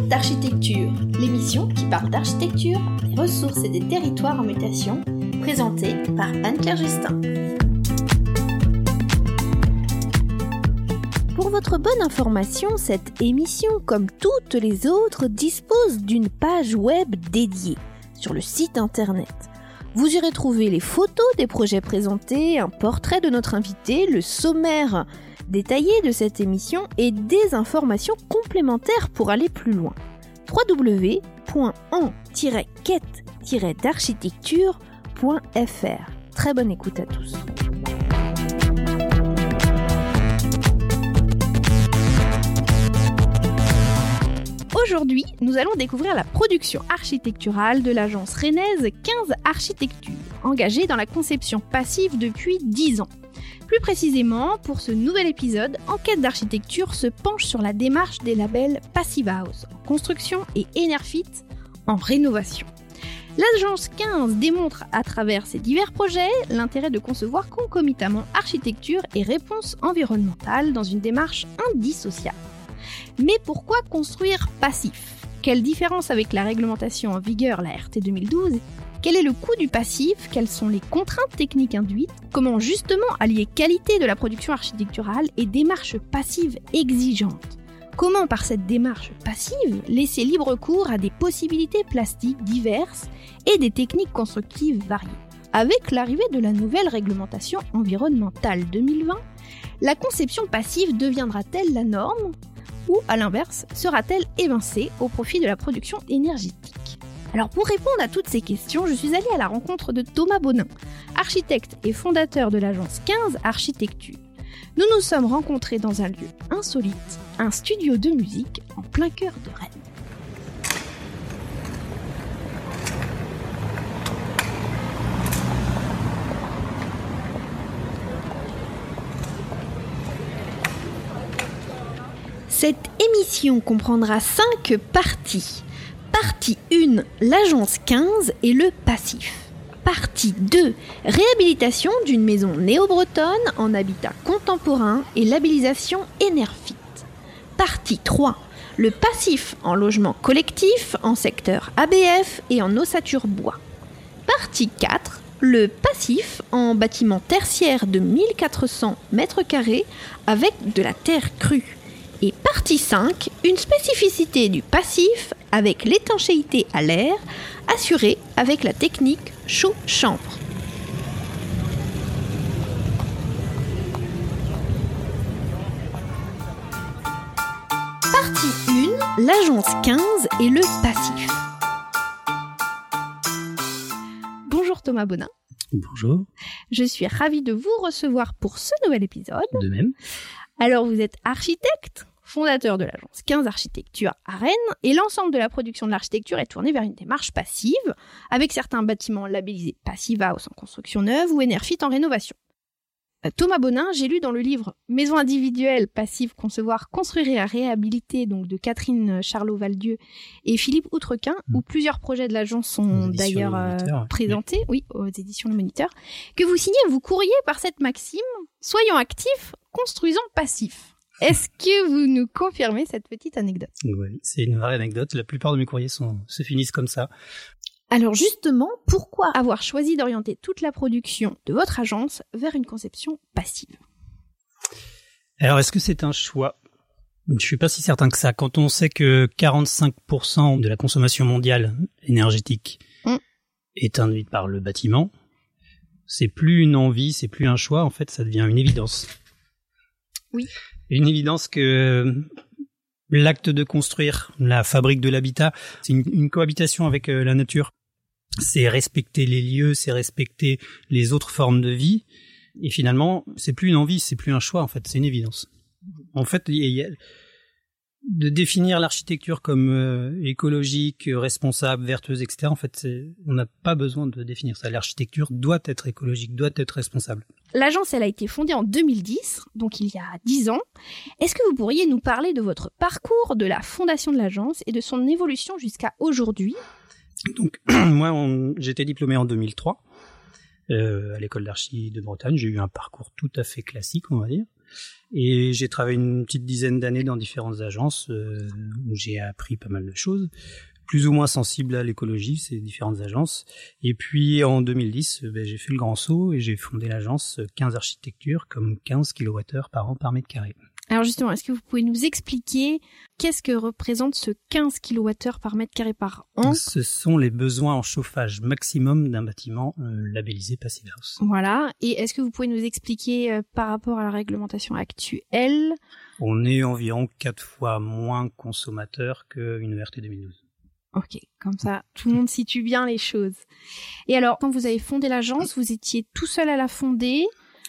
d'architecture, l'émission qui parle d'architecture, des ressources et des territoires en mutation, présentée par Anne-Claire Justin. Pour votre bonne information, cette émission, comme toutes les autres, dispose d'une page web dédiée sur le site internet. Vous irez trouver les photos des projets présentés, un portrait de notre invité, le sommaire détaillé de cette émission et des informations complémentaires pour aller plus loin. www.en-quête-d'architecture.fr Très bonne écoute à tous. Aujourd'hui, nous allons découvrir la production architecturale de l'agence rennaise 15 Architecture, engagée dans la conception passive depuis 10 ans. Plus précisément, pour ce nouvel épisode, Enquête d'architecture se penche sur la démarche des labels Passive House en construction et Enerfit en rénovation. L'agence 15 démontre à travers ses divers projets l'intérêt de concevoir concomitamment architecture et réponse environnementale dans une démarche indissociable. Mais pourquoi construire passif Quelle différence avec la réglementation en vigueur, la RT 2012 Quel est le coût du passif? Quelles sont les contraintes techniques induites? Comment justement allier qualité de la production architecturale et démarche passive exigeante? Comment par cette démarche passive laisser libre cours à des possibilités plastiques diverses et des techniques constructives variées? Avec l'arrivée de la nouvelle réglementation environnementale 2020, la conception passive deviendra-t-elle la norme ou à l'inverse, sera-t-elle évincée au profit de la production énergétique? Alors pour répondre à toutes ces questions, je suis allée à la rencontre de Thomas Bonin, architecte et fondateur de l'agence 15 Architecture. Nous nous sommes rencontrés dans un lieu insolite, un studio de musique en plein cœur de Rennes. Cette émission comprendra 5 parties. Partie 1, l'agence 15 et le passif. Partie 2, réhabilitation d'une maison néo-bretonne en habitat contemporain et labellisation Enerfit. Partie 3, le passif en logement collectif, en secteur ABF et en ossature bois. Partie 4, le passif en bâtiment tertiaire de 1400 m2 avec de la terre crue. Et partie 5, une spécificité du passif avec l'étanchéité à l'air assurée avec la technique chaud-chambre. Partie 1, l'agence 15 et le passif. Bonjour Thomas Bonin. Bonjour. Je suis ravie de vous recevoir pour ce nouvel épisode. De même. Alors vous êtes architecte, fondateur de l'agence 15 Architecture à Rennes, et l'ensemble de la production de l'architecture est tournée vers une démarche passive, avec certains bâtiments labellisés Passive House en construction neuve ou Enerfit en rénovation. Euh, Thomas Bonin, j'ai lu dans le livre Maison individuelle, passive, concevoir, construire et réhabiliter, donc de Catherine Charlot-Valdieu et Philippe Outrequin, où Mm. plusieurs projets de l'agence sont d'ailleurs Le euh, présentés, oui, aux éditions Le Moniteur, que vous signez, vous courriez par cette maxime, soyons actifs, construisons passif. Est-ce que vous nous confirmez cette petite anecdote Oui, c'est une vraie anecdote. La plupart de mes courriers sont, se finissent comme ça. Alors justement, pourquoi avoir choisi d'orienter toute la production de votre agence vers une conception passive? Alors, est-ce que c'est un choix? Je suis pas si certain que ça. Quand on sait que 45% de la consommation mondiale énergétique Mm. est induite par le bâtiment, c'est plus une envie, c'est plus un choix. En fait, ça devient une évidence. Oui. Une évidence que l'acte de construire la fabrique de l'habitat, c'est une, cohabitation avec euh, la nature. C'est respecter les lieux, c'est respecter les autres formes de vie. Et finalement, c'est plus une envie, c'est plus un choix, en fait, c'est une évidence. En fait, il y a- de définir l'architecture comme euh, écologique, responsable, vertueuse, etc. En fait, on n'a pas besoin de définir ça. L'architecture doit être écologique, doit être responsable. L'agence, elle a été fondée en 2010, donc il y a 10 ans. Est-ce que vous pourriez nous parler de votre parcours, de la fondation de l'agence et de son évolution jusqu'à aujourd'hui? Donc, moi, j'étais diplômé en 2003 euh, à l'école d'archi de Bretagne. J'ai eu un parcours tout à fait classique, on va dire. Et j'ai travaillé une petite dizaine d'années dans différentes agences euh, où j'ai appris pas mal de choses, plus ou moins sensibles à l'écologie, ces différentes agences. Et puis en 2010, ben, j'ai fait le grand saut et j'ai fondé l'agence 15 architectures comme 15 kWh par an par mètre carré. Alors justement, est-ce que vous pouvez nous expliquer qu'est-ce que représente ce 15 kWh par mètre carré par an? Ce sont les besoins en chauffage maximum d'un bâtiment euh, labellisé Passive House. Voilà. Et est-ce que vous pouvez nous expliquer euh, par rapport à la réglementation actuelle? On est environ quatre fois moins consommateur qu'une ERT 2012. Ok, comme ça, tout le monde situe bien les choses. Et alors, quand vous avez fondé l'agence, vous étiez tout seul à la fonder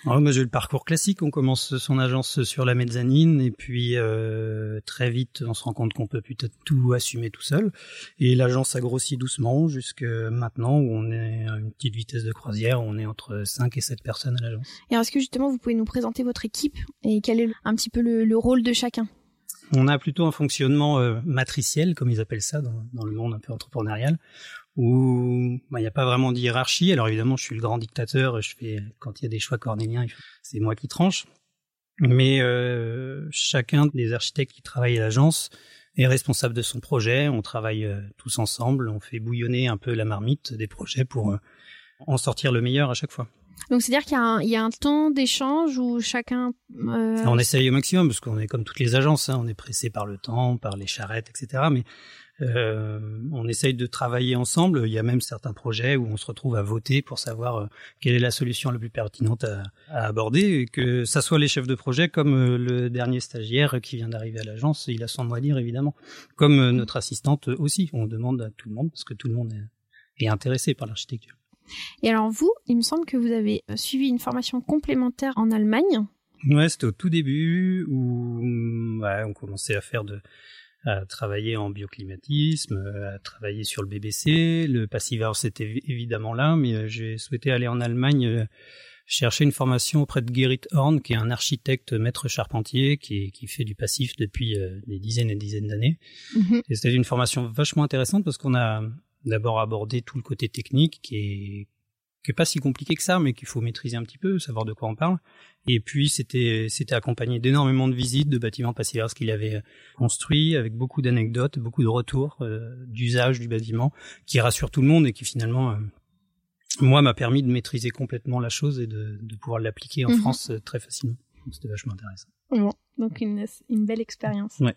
Oh, j'ai le parcours classique. On commence son agence sur la mezzanine et puis euh, très vite on se rend compte qu'on peut peut-être tout assumer tout seul. Et l'agence a grossi doucement jusque maintenant où on est à une petite vitesse de croisière. On est entre 5 et 7 personnes à l'agence. Et est-ce que justement vous pouvez nous présenter votre équipe et quel est un petit peu le, rôle de chacun? On a plutôt un fonctionnement euh, matriciel, comme ils appellent ça dans, dans, le monde un peu entrepreneurial, où bah, il n'y a pas vraiment de hiérarchie. Alors évidemment, je suis le grand dictateur, je fais quand il y a des choix cornéliens, c'est moi qui tranche. Mais euh, chacun des architectes qui travaillent à l'agence est responsable de son projet. On travaille euh, tous ensemble, on fait bouillonner un peu la marmite des projets pour euh, en sortir le meilleur à chaque fois. Donc c'est-à-dire qu'il y, y, a un temps d'échange où chacun... Euh... On essaye au maximum parce qu'on est comme toutes les agences, hein, on est pressé par le temps, par les charrettes, etc. Mais euh, on essaye de travailler ensemble. Il y a même certains projets où on se retrouve à voter pour savoir euh, quelle est la solution la plus pertinente à, aborder, et que ça soit les chefs de projet comme euh, le dernier stagiaire qui vient d'arriver à l'agence, il a son mot à dire évidemment, comme notre assistante aussi. On demande à tout le monde parce que tout le monde est, intéressé par l'architecture. Et alors vous, il me semble que vous avez suivi une formation complémentaire en Allemagne. Ouais, c'était au tout début où on commençait à faire de à travailler en bioclimatisme, à travailler sur le BBC. Le Passive House était évidemment là, mais euh, j'ai souhaité aller en Allemagne euh, chercher une formation auprès de Gerrit Horn, qui est un architecte maître charpentier, qui, qui fait du passif depuis euh, des dizaines et des dizaines d'années. Mm-hmm. Et c'était une formation vachement intéressante parce qu'on a d'abord abordé tout le côté technique qui est qui est pas si compliqué que ça, mais qu'il faut maîtriser un petit peu, savoir de quoi on parle. Et puis c'était c'était accompagné d'énormément de visites de bâtiments passiers qu'il avait construits, avec beaucoup d'anecdotes, beaucoup de retours euh, d'usage du bâtiment, qui rassure tout le monde et qui finalement euh, moi m'a permis de maîtriser complètement la chose et de, de pouvoir l'appliquer en mhm. France euh, très facilement. C'était vachement intéressant. Bon, donc une, une belle expérience. Ouais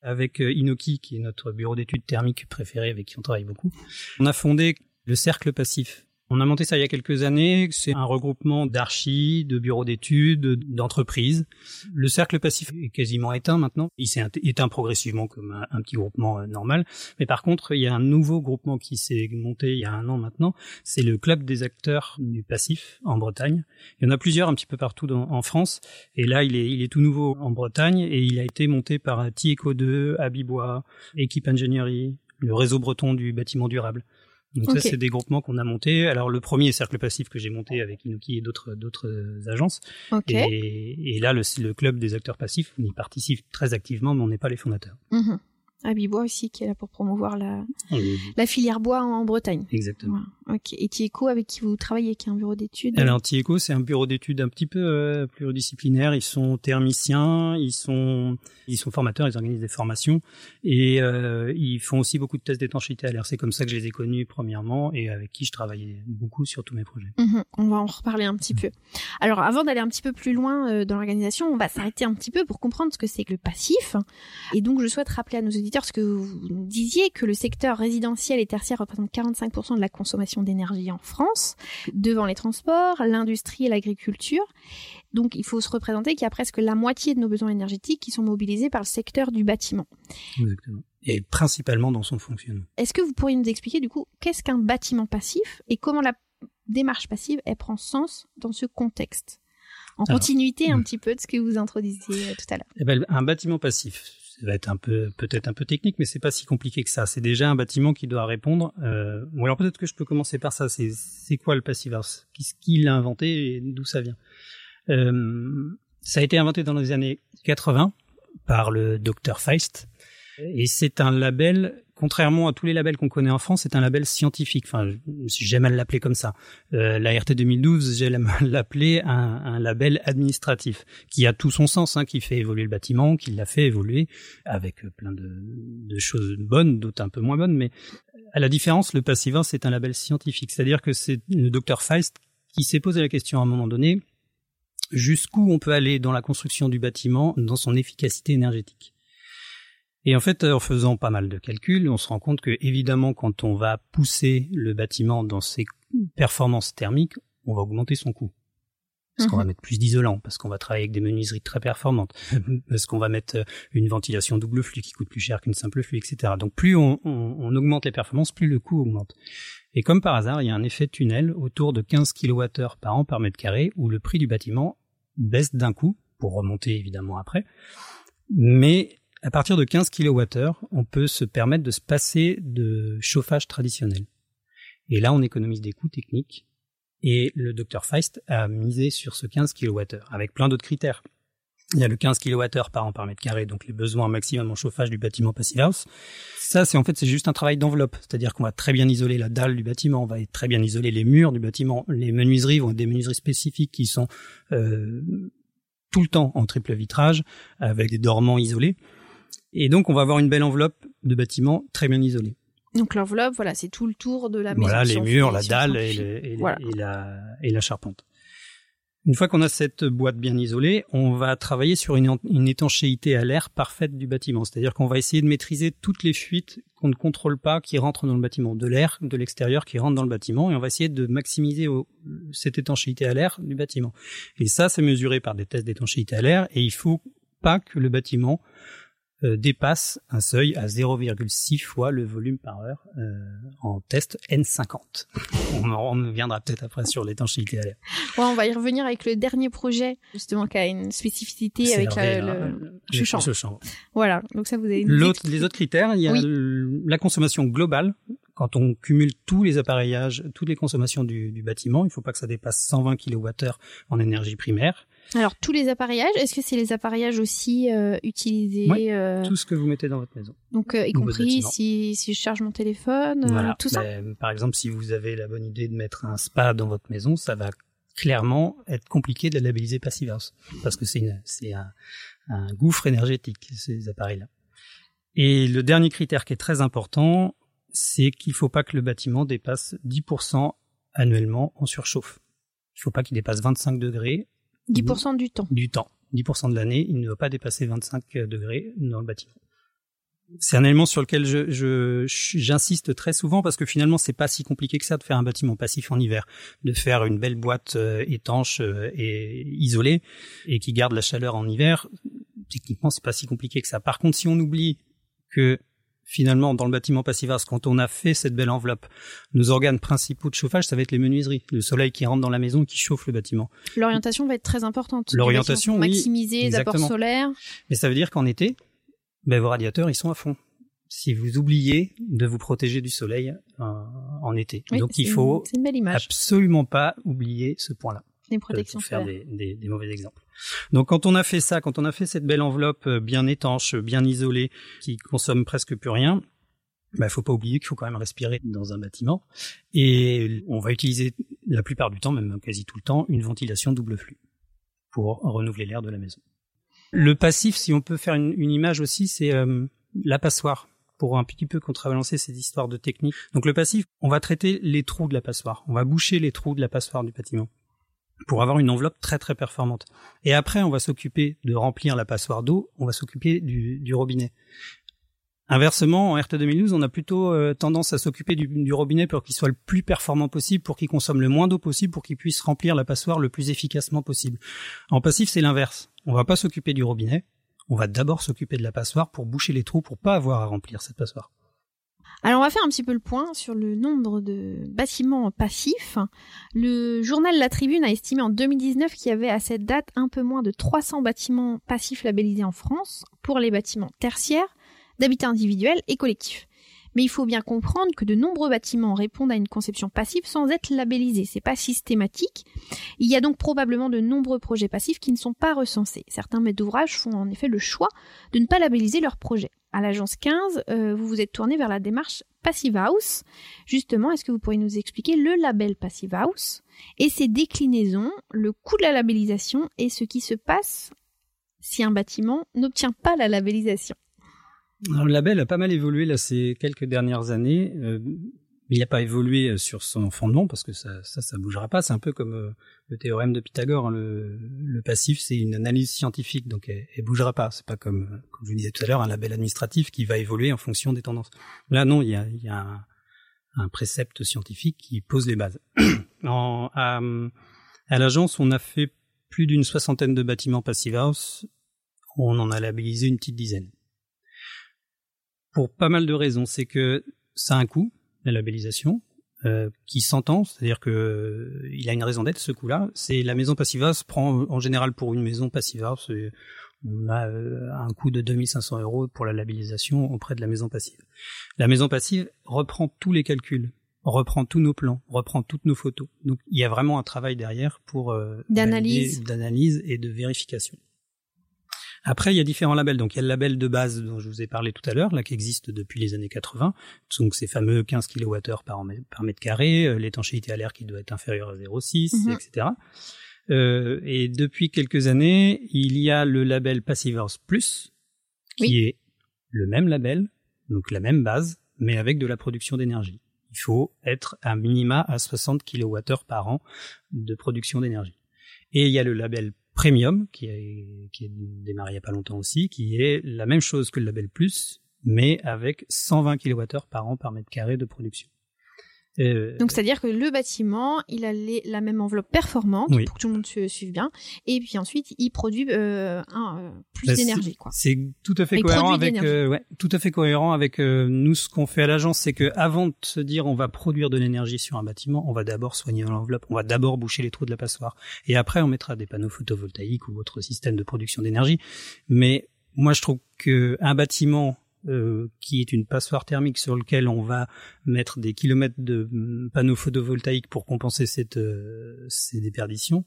avec Inoki, qui est notre bureau d'études thermiques préféré, avec qui on travaille beaucoup. On a fondé le Cercle Passif, on a monté ça il y a quelques années. C'est un regroupement d'archis, de bureaux d'études, d'entreprises. Le cercle passif est quasiment éteint maintenant. Il s'est éteint progressivement comme un, petit groupement euh, normal. Mais par contre, il y a un nouveau groupement qui s'est monté il y a un an maintenant. C'est le club des acteurs du passif en Bretagne. Il y en a plusieurs un petit peu partout en France. Et là, il est, tout nouveau en Bretagne et il a été monté par TIECO 2, Abibois, Équipe Ingénierie, le réseau breton du bâtiment durable. Donc ça, c'est des groupements qu'on a montés. Alors le premier cercle passif que j'ai monté avec Inoki et d'autres d'autres agences. Et, et, là, le, le, club des acteurs passifs, on y participe très activement, mais on n'est pas les fondateurs. Mhm. Abibois aussi qui est là pour promouvoir la, la filière bois en Bretagne. Exactement. Ok. Et Tieco avec qui vous travaillez, qui est un bureau d'études? Alors Tieco c'est un bureau d'études un petit peu euh, pluridisciplinaire. Ils sont thermiciens, ils sont ils sont formateurs, ils organisent des formations et euh, ils font aussi beaucoup de tests d'étanchéité à l'air. C'est comme ça que je les ai connus premièrement et avec qui je travaillais beaucoup sur tous mes projets. Mhm. On va en reparler un petit peu. Alors avant d'aller un petit peu plus loin euh, dans l'organisation, on va s'arrêter un petit peu pour comprendre ce que c'est que le passif. Et donc je souhaite rappeler à nos auditeurs ce que vous disiez que le secteur résidentiel et tertiaire représente 45% de la consommation d'énergie en France, devant les transports, l'industrie et l'agriculture. Donc il faut se représenter qu'il y a presque la moitié de nos besoins énergétiques qui sont mobilisés par le secteur du bâtiment. Exactement. Et principalement dans son fonctionnement. Est-ce que vous pourriez nous expliquer du coup qu'est-ce qu'un bâtiment passif et comment la démarche passive elle prend sens dans ce contexte? En continuité un petit peu de ce que vous introduisiez tout à l'heure. Eh ben, un bâtiment passif, ça va être un peu peut-être un peu technique, mais c'est pas si compliqué que ça. C'est déjà un bâtiment qui doit répondre. Euh, ou alors peut-être que je peux commencer par ça. C'est c'est quoi le Passive Qu'est-ce qu'il a inventé et d'où ça vient? Euh, Ça a été inventé dans les années 80 par le docteur Feist et c'est un label contrairement à tous les labels qu'on connaît en France, c'est un label scientifique. Enfin, j'aime à l'appeler comme ça. Euh, la RT 2012, j'aime l'appeler un, un, label administratif, qui a tout son sens, hein, qui fait évoluer le bâtiment, qui l'a fait évoluer avec plein de, de choses bonnes, d'autres un peu moins bonnes, mais à la différence, le Passivin, c'est un label scientifique. C'est-à-dire que c'est le docteur Feist qui s'est posé la question à un moment donné, jusqu'où on peut aller dans la construction du bâtiment, dans son efficacité énergétique? Et en fait, en faisant pas mal de calculs, on se rend compte que évidemment, quand on va pousser le bâtiment dans ses performances thermiques, on va augmenter son coût. Parce qu'on va mhm. mettre plus d'isolant, parce qu'on va travailler avec des menuiseries très performantes, parce qu'on va mettre une ventilation double flux qui coûte plus cher qu'une simple flux, etc. Donc plus on, on, augmente les performances, plus le coût augmente. Et comme par hasard, il y a un effet tunnel autour de 15 kWh par an par mètre carré, où le prix du bâtiment baisse d'un coup, pour remonter évidemment après. Mais à partir de 15 kWh, on peut se permettre de se passer de chauffage traditionnel. Et là, on économise des coûts techniques. Et le docteur Feist a misé sur ce 15 kWh, avec plein d'autres critères. Il y a le 15 kWh par an par mètre carré, donc les besoins maximum en chauffage du bâtiment Passive House. Ça, c'est en fait, c'est juste un travail d'enveloppe. C'est-à-dire qu'on va très bien isoler la dalle du bâtiment, on va très bien isoler les murs du bâtiment. Les menuiseries vont être des menuiseries spécifiques qui sont euh, tout le temps en triple vitrage, avec des dormants isolés. Et donc, on va avoir une belle enveloppe de bâtiment très bien isolée. Donc l'enveloppe, voilà, c'est tout le tour de la maison. Voilà, les murs, la dalle et, la, et la charpente. Une fois qu'on a cette boîte bien isolée, on va travailler sur une, étanchéité à l'air parfaite du bâtiment. C'est-à-dire qu'on va essayer de maîtriser toutes les fuites qu'on ne contrôle pas qui rentrent dans le bâtiment, de l'air de l'extérieur qui rentre dans le bâtiment, et on va essayer de maximiser cette étanchéité à l'air du bâtiment. Et ça, c'est mesuré par des tests d'étanchéité à l'air, et il faut pas que le bâtiment dépasse un seuil à 0,6 fois le volume par heure euh, en test N50. on, en, viendra peut-être après sur l'étanchéité à l'air. Ouais, on va y revenir avec le dernier projet justement qui a une spécificité avec la, le, le Voilà, donc ça vous avez les autres critères, il y a la consommation globale. Quand on cumule tous les appareillages, toutes les consommations du, du bâtiment, il ne faut pas que ça dépasse 120 kWh en énergie primaire. Alors tous les appareillages, est-ce que c'est les appareillages aussi euh, utilisés oui, euh, Tout ce que vous mettez dans votre maison. Donc euh, y compris si, si je charge mon téléphone, voilà. tout ça. Ben, par exemple, si vous avez la bonne idée de mettre un spa dans votre maison, ça va clairement être compliqué de la labelliser Passive House parce que c'est un, un gouffre énergétique ces appareils-là. Et le dernier critère qui est très important, c'est qu'il faut pas que le bâtiment dépasse 10% annuellement en surchauffe. Il faut pas qu'il dépasse 25 degrés 10% du temps. Du temps. 10% de l'année, il ne doit pas dépasser 25 degrés dans le bâtiment. C'est un élément sur lequel je, j'insiste très souvent parce que finalement c'est pas si compliqué que ça de faire un bâtiment passif en hiver, de faire une belle boîte euh, étanche euh, et isolée et qui garde la chaleur en hiver. Techniquement c'est pas si compliqué que ça. Par contre si on oublie que finalement, dans le bâtiment Passivas, quand on a fait cette belle enveloppe, nos organes principaux de chauffage, ça va être les menuiseries, le soleil qui rentre dans la maison, qui chauffe le bâtiment. L'orientation va être très importante. L'orientation, oui, maximiser les apports solaires. Mais ça veut dire qu'en été, ben, vos radiateurs, ils sont à fond. Si vous oubliez de vous protéger du soleil euh, en été, donc il faut absolument pas oublier ce point-là. Des protections faire des, des, des, mauvais exemples. Donc quand on a fait ça, quand on a fait cette belle enveloppe euh, bien étanche, bien isolée, qui consomme presque plus rien, il bah, faut pas oublier qu'il faut quand même respirer dans un bâtiment. Et on va utiliser la plupart du temps, même quasi tout le temps, une ventilation double flux pour renouveler l'air de la maison. Le passif, si on peut faire une, une image aussi, c'est euh, la passoire pour un petit peu contrebalancer ces histoires de technique. Donc le passif, on va traiter les trous de la passoire. On va boucher les trous de la passoire du bâtiment pour avoir une enveloppe très très performante. Et après, on va s'occuper de remplir la passoire d'eau, on va s'occuper du, robinet. Inversement, en RT 2012, on a plutôt euh, tendance à s'occuper du, du, robinet pour qu'il soit le plus performant possible, pour qu'il consomme le moins d'eau possible, pour qu'il puisse remplir la passoire le plus efficacement possible. En passif, c'est l'inverse. On va pas s'occuper du robinet, on va d'abord s'occuper de la passoire pour boucher les trous, pour pas avoir à remplir cette passoire. Alors on va faire un petit peu le point sur le nombre de bâtiments passifs. Le journal La Tribune a estimé en 2019 qu'il y avait à cette date un peu moins de 300 bâtiments passifs labellisés en France pour les bâtiments tertiaires, d'habitat individuel et collectif. Mais il faut bien comprendre que de nombreux bâtiments répondent à une conception passive sans être labellisés. C'est pas systématique. Il y a donc probablement de nombreux projets passifs qui ne sont pas recensés. Certains maîtres d'ouvrage font en effet le choix de ne pas labelliser leurs projets. À l'agence 15, euh, vous vous êtes tourné vers la démarche Passive House. Justement, est-ce que vous pourriez nous expliquer le label Passive House et ses déclinaisons, le coût de la labellisation et ce qui se passe si un bâtiment n'obtient pas la labellisation? Le label a pas mal évolué là ces quelques dernières années. Euh, il n'a pas évolué sur son fondement parce que ça, ça, bougera pas. C'est un peu comme euh, le théorème de Pythagore. Hein. Le, le, passif, c'est une analyse scientifique, donc elle, elle bougera pas. C'est pas comme, comme je vous disais tout à l'heure, un label administratif qui va évoluer en fonction des tendances. Là, non, il y a, un, un, précepte scientifique qui pose les bases. à, à l'agence, on a fait plus d'une soixantaine de bâtiments passive house. On en a labellisé une petite dizaine pour pas mal de raisons. C'est que ça a un coût, la labellisation, euh, qui s'entend, c'est-à-dire que euh, il a une raison d'être ce coût-là. C'est la maison passiva se prend en général pour une maison passiva, on a euh, un coût de 2500 euros pour la labellisation auprès de la maison passive. La maison passive reprend tous les calculs, reprend tous nos plans, reprend toutes nos photos. Donc il y a vraiment un travail derrière pour d'analyse, d'analyse et de vérification. Après, il y a différents labels. Donc, il y a le label de base dont je vous ai parlé tout à l'heure, là, qui existe depuis les années 80. Donc, ces fameux 15 kWh par, par mètre carré, euh, l'étanchéité à l'air qui doit être inférieure à 0,6, etc. Euh, et depuis quelques années, il y a le label House Plus, qui est le même label, donc la même base, mais avec de la production d'énergie. Il faut être à minima à 60 kWh par an de production d'énergie. Et il y a le label Premium, qui est, qui démarré il n'y a pas longtemps aussi, qui est la même chose que le label Plus, mais avec 120 kWh par an par mètre carré de production. Euh, Donc c'est-à-dire que le bâtiment, il a la même enveloppe performante pour que tout le monde se suive bien, et puis ensuite il produit euh, un, euh, plus bah, d'énergie. C'est tout à fait cohérent avec, euh, ouais, tout à fait cohérent avec nous ce qu'on fait à l'agence, c'est que avant de se dire on va produire de l'énergie sur un bâtiment, on va d'abord soigner l'enveloppe, on va d'abord boucher les trous de la passoire, et après on mettra des panneaux photovoltaïques ou autre système de production d'énergie. Mais moi je trouve que un bâtiment euh, qui est une passoire thermique sur lequel on va mettre des kilomètres de mm, panneaux photovoltaïques pour compenser cette, euh, ces déperditions,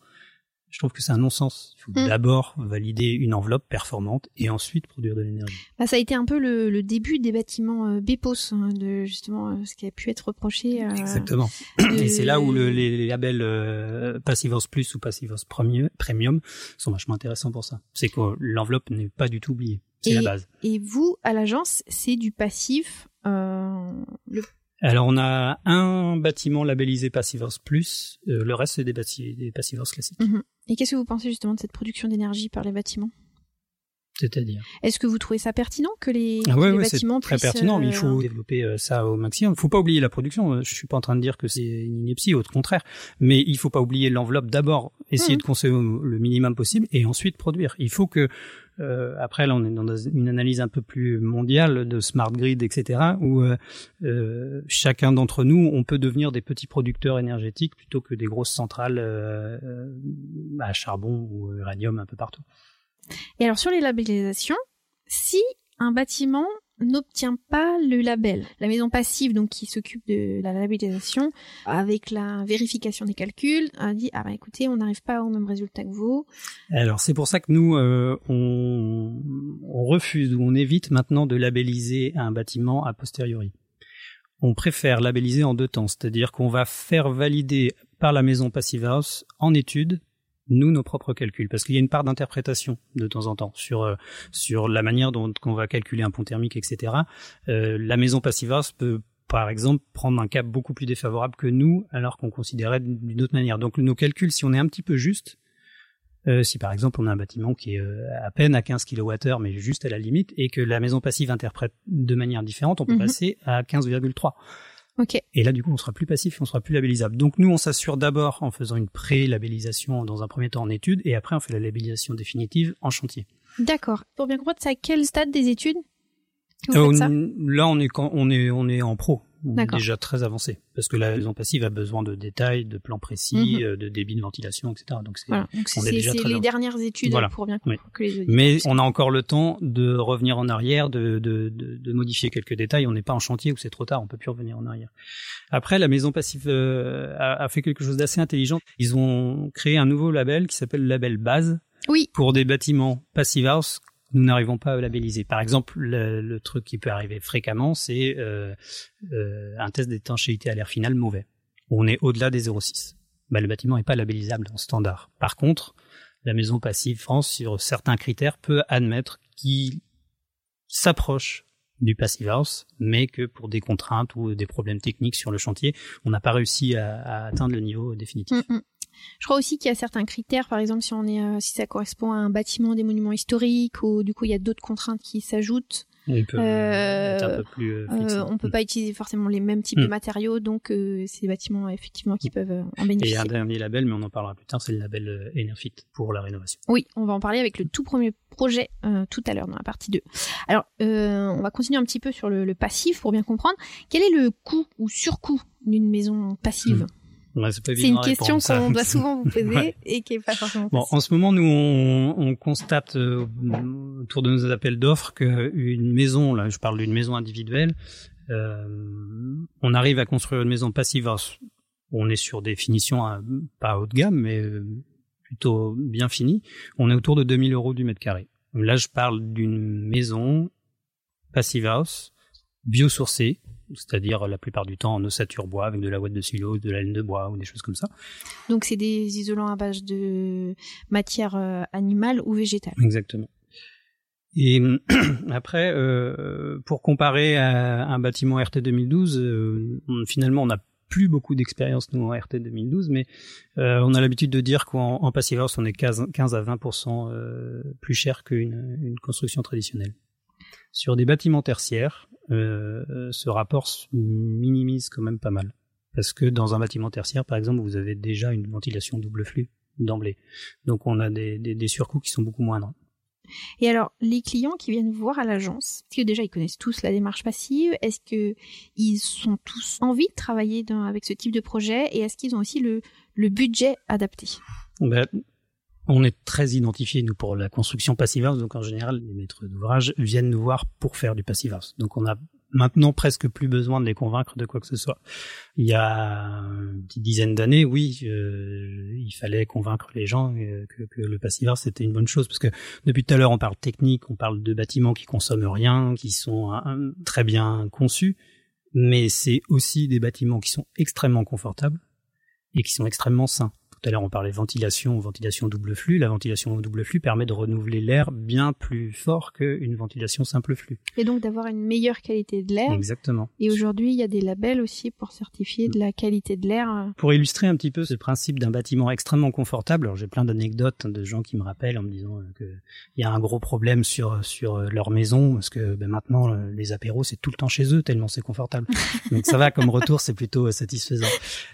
je trouve que c'est un non-sens. Il faut mm. d'abord valider une enveloppe performante et ensuite produire de l'énergie. Bah, ça a été un peu le, le début des bâtiments euh, Bepos, hein, de justement euh, ce qui a pu être reproché. Euh, Exactement. Et c'est là où le, les, les, labels Passivos Plus ou Passivos Premium sont vachement intéressants pour ça. C'est que l'enveloppe n'est pas du tout oubliée. C'est la base. Et vous, à l'agence, c'est du passif. Euh, le... Alors on a un bâtiment labellisé Passivos Plus, euh, le reste c'est des, des Passivos classiques. Mhm. Et qu'est-ce que vous pensez justement de cette production d'énergie par les bâtiments? C'est-à-dire? Est-ce que vous trouvez ça pertinent que les, ah ouais, bâtiments très pertinent, mais il faut euh, développer euh, ça au maximum. Il faut pas oublier la production. Je suis pas en train de dire que c'est une ineptie, au contraire, mais il faut pas oublier l'enveloppe. D'abord, essayer mhm. de consommer le minimum possible et ensuite produire. Il faut que euh, après, là, on est dans une analyse un peu plus mondiale de smart grid, etc., où euh, euh, chacun d'entre nous, on peut devenir des petits producteurs énergétiques plutôt que des grosses centrales à charbon ou uranium un peu partout. Et alors sur les labellisations, si un bâtiment n'obtient pas le label. La maison passive, donc qui s'occupe de la labellisation, avec la vérification des calculs, a dit ah bah écoutez, on n'arrive pas au même résultat que vous. Alors c'est pour ça que nous euh, on, on refuse ou on évite maintenant de labelliser un bâtiment a posteriori. On préfère labelliser en deux temps, c'est-à-dire qu'on va faire valider par la maison Passive House en étude nous nos propres calculs parce qu'il y a une part d'interprétation de temps en temps sur euh, sur la manière dont on va calculer un pont thermique etc euh, la maison Passivas peut par exemple prendre un cap beaucoup plus défavorable que nous alors qu'on considérait d'une autre manière. Donc nos calculs si on est un petit peu juste euh, si par exemple on a un bâtiment qui est euh, à peine à 15 kWh mais juste à la limite et que la maison passive interprète de manière différente on peut mhm. passer à 15,3 et là, du coup, on sera plus passif, on sera plus labellisable. Donc nous, on s'assure d'abord en faisant une pré-labellisation dans un premier temps en étude, et après on fait la labellisation définitive en chantier. D'accord. Pour bien comprendre, c'est à quel stade des études euh, Là, on est on est on est en pro. Déjà très avancé. Parce que la maison passive a besoin de détails, de plans précis, Mhm. euh, de débit de ventilation, etc. Donc c'est Voilà. Les dernières études Voilà. pour bien comprendre que les Mais on a encore le temps de revenir en arrière, de, de, de, de modifier quelques détails. On n'est pas en chantier où c'est trop tard, on peut plus revenir en arrière. Après, la maison passive euh, a, a fait quelque chose d'assez intelligent. Ils ont créé un nouveau label qui s'appelle le label base Oui. pour des bâtiments passive house nous n'arrivons pas à labelliser. Par exemple, le, truc qui peut arriver fréquemment, c'est euh, euh, un test d'étanchéité à l'air final mauvais. On est au-delà des 0,6. Bah, le bâtiment n'est pas labellisable en standard. Par contre, la maison passive France, sur certains critères, peut admettre qu'il s'approche du passive house, mais que pour des contraintes ou des problèmes techniques sur le chantier, on n'a pas réussi à, à atteindre le niveau définitif. Mm, mm. Je crois aussi qu'il y a certains critères, par exemple si on est, euh, si ça correspond à un bâtiment des monuments historiques, ou du coup il y a d'autres contraintes qui s'ajoutent. On peut Euh, être un peu plus euh, Euh, on peut pas utiliser forcément les mêmes types de Mm. matériaux, donc c'est des bâtiments effectivement qui peuvent euh, en Et bénéficier. un dernier label, mais on en parlera plus tard, c'est le label Enerfit pour la rénovation. Oui, on va en parler avec le tout premier projet tout à l'heure dans la partie 2. Alors, on va continuer un petit peu sur le, le passif pour bien comprendre. Quel est le coût ou surcoût d'une maison passive? Ouais, c'est une question qu'on doit souvent vous poser Ouais. et qui est pas forcément Bon, facile. en ce moment, nous, on, on constate euh, autour de nos appels d'offres qu'une maison, là, je parle d'une maison individuelle, euh, on arrive à construire une maison passive. house. On est sur des finitions à- pas haut de gamme, mais euh, plutôt bien finies. On est autour de 2000 euros du mètre carré. Là, je parle d'une maison passive house, biosourcée, c'est-à-dire la plupart du temps en ossature bois avec de la ouate de silo, de la laine de bois ou des choses comme ça. Donc, c'est des isolants à base de matière euh, animale ou végétale. Exactement. Et après, euh, pour comparer à un bâtiment RT 2012, euh, finalement, on n'a plus beaucoup d'expérience nous en RT 2012, mais euh, on a l'habitude de dire qu'en en passive house, on est 15, 15 à 20% euh, plus cher qu'une une construction traditionnelle. Sur des bâtiments tertiaires, ce rapport se minimise quand même pas mal, parce que dans un bâtiment tertiaire, par exemple, vous avez déjà une ventilation double flux d'emblée, donc on a des, des, des surcoûts qui sont beaucoup moindres. Et alors, les clients qui viennent vous voir à l'agence, est-ce que déjà ils connaissent tous la démarche passive? Est-ce que ils sont tous envie de travailler dans- avec ce type de projet? Et est-ce qu'ils ont aussi le, le budget adapté? Ben, on est très identifié nous pour la construction passive donc en général les maîtres d'ouvrage viennent nous voir pour faire du passive. Donc on a maintenant presque plus besoin de les convaincre de quoi que ce soit. Il y a une petite dizaine d'années, oui, euh, il fallait convaincre les gens euh, que, le passive house c'était une bonne chose parce que depuis tout à l'heure on parle technique, on parle de bâtiments qui consomment rien, qui sont euh, très bien conçus, mais c'est aussi des bâtiments qui sont extrêmement confortables et qui sont extrêmement sains. Tout à l'heure, on parlait ventilation, ventilation double flux. La ventilation double flux permet de renouveler l'air bien plus fort qu'une ventilation simple flux. Et donc d'avoir une meilleure qualité de l'air. Exactement. Et aujourd'hui, il y a des labels aussi pour certifier de la qualité de l'air. Pour illustrer un petit peu ce principe d'un bâtiment extrêmement confortable, alors j'ai plein d'anecdotes de gens qui me rappellent en me disant euh, que il y a un gros problème sur sur euh, leur maison parce que ben, maintenant euh, les apéros c'est tout le temps chez eux tellement c'est confortable. Donc ça va comme retour, c'est plutôt satisfaisant.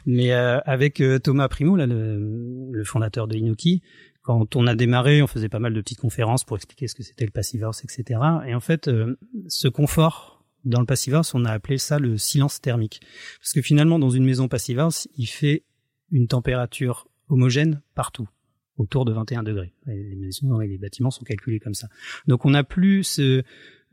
Mais euh, avec euh, Thomas Primo, là, le, le fondateur de Inuki, quand on a démarré, on faisait pas mal de petites conférences pour expliquer ce que c'était le passive etc. Et en fait, euh, ce confort dans le passive on a appelé ça le silence thermique. Parce que finalement, dans une maison passive il fait une température homogène partout, autour de 21 degrés. Les maisons et les bâtiments sont calculés comme ça. Donc on n'a plus ce...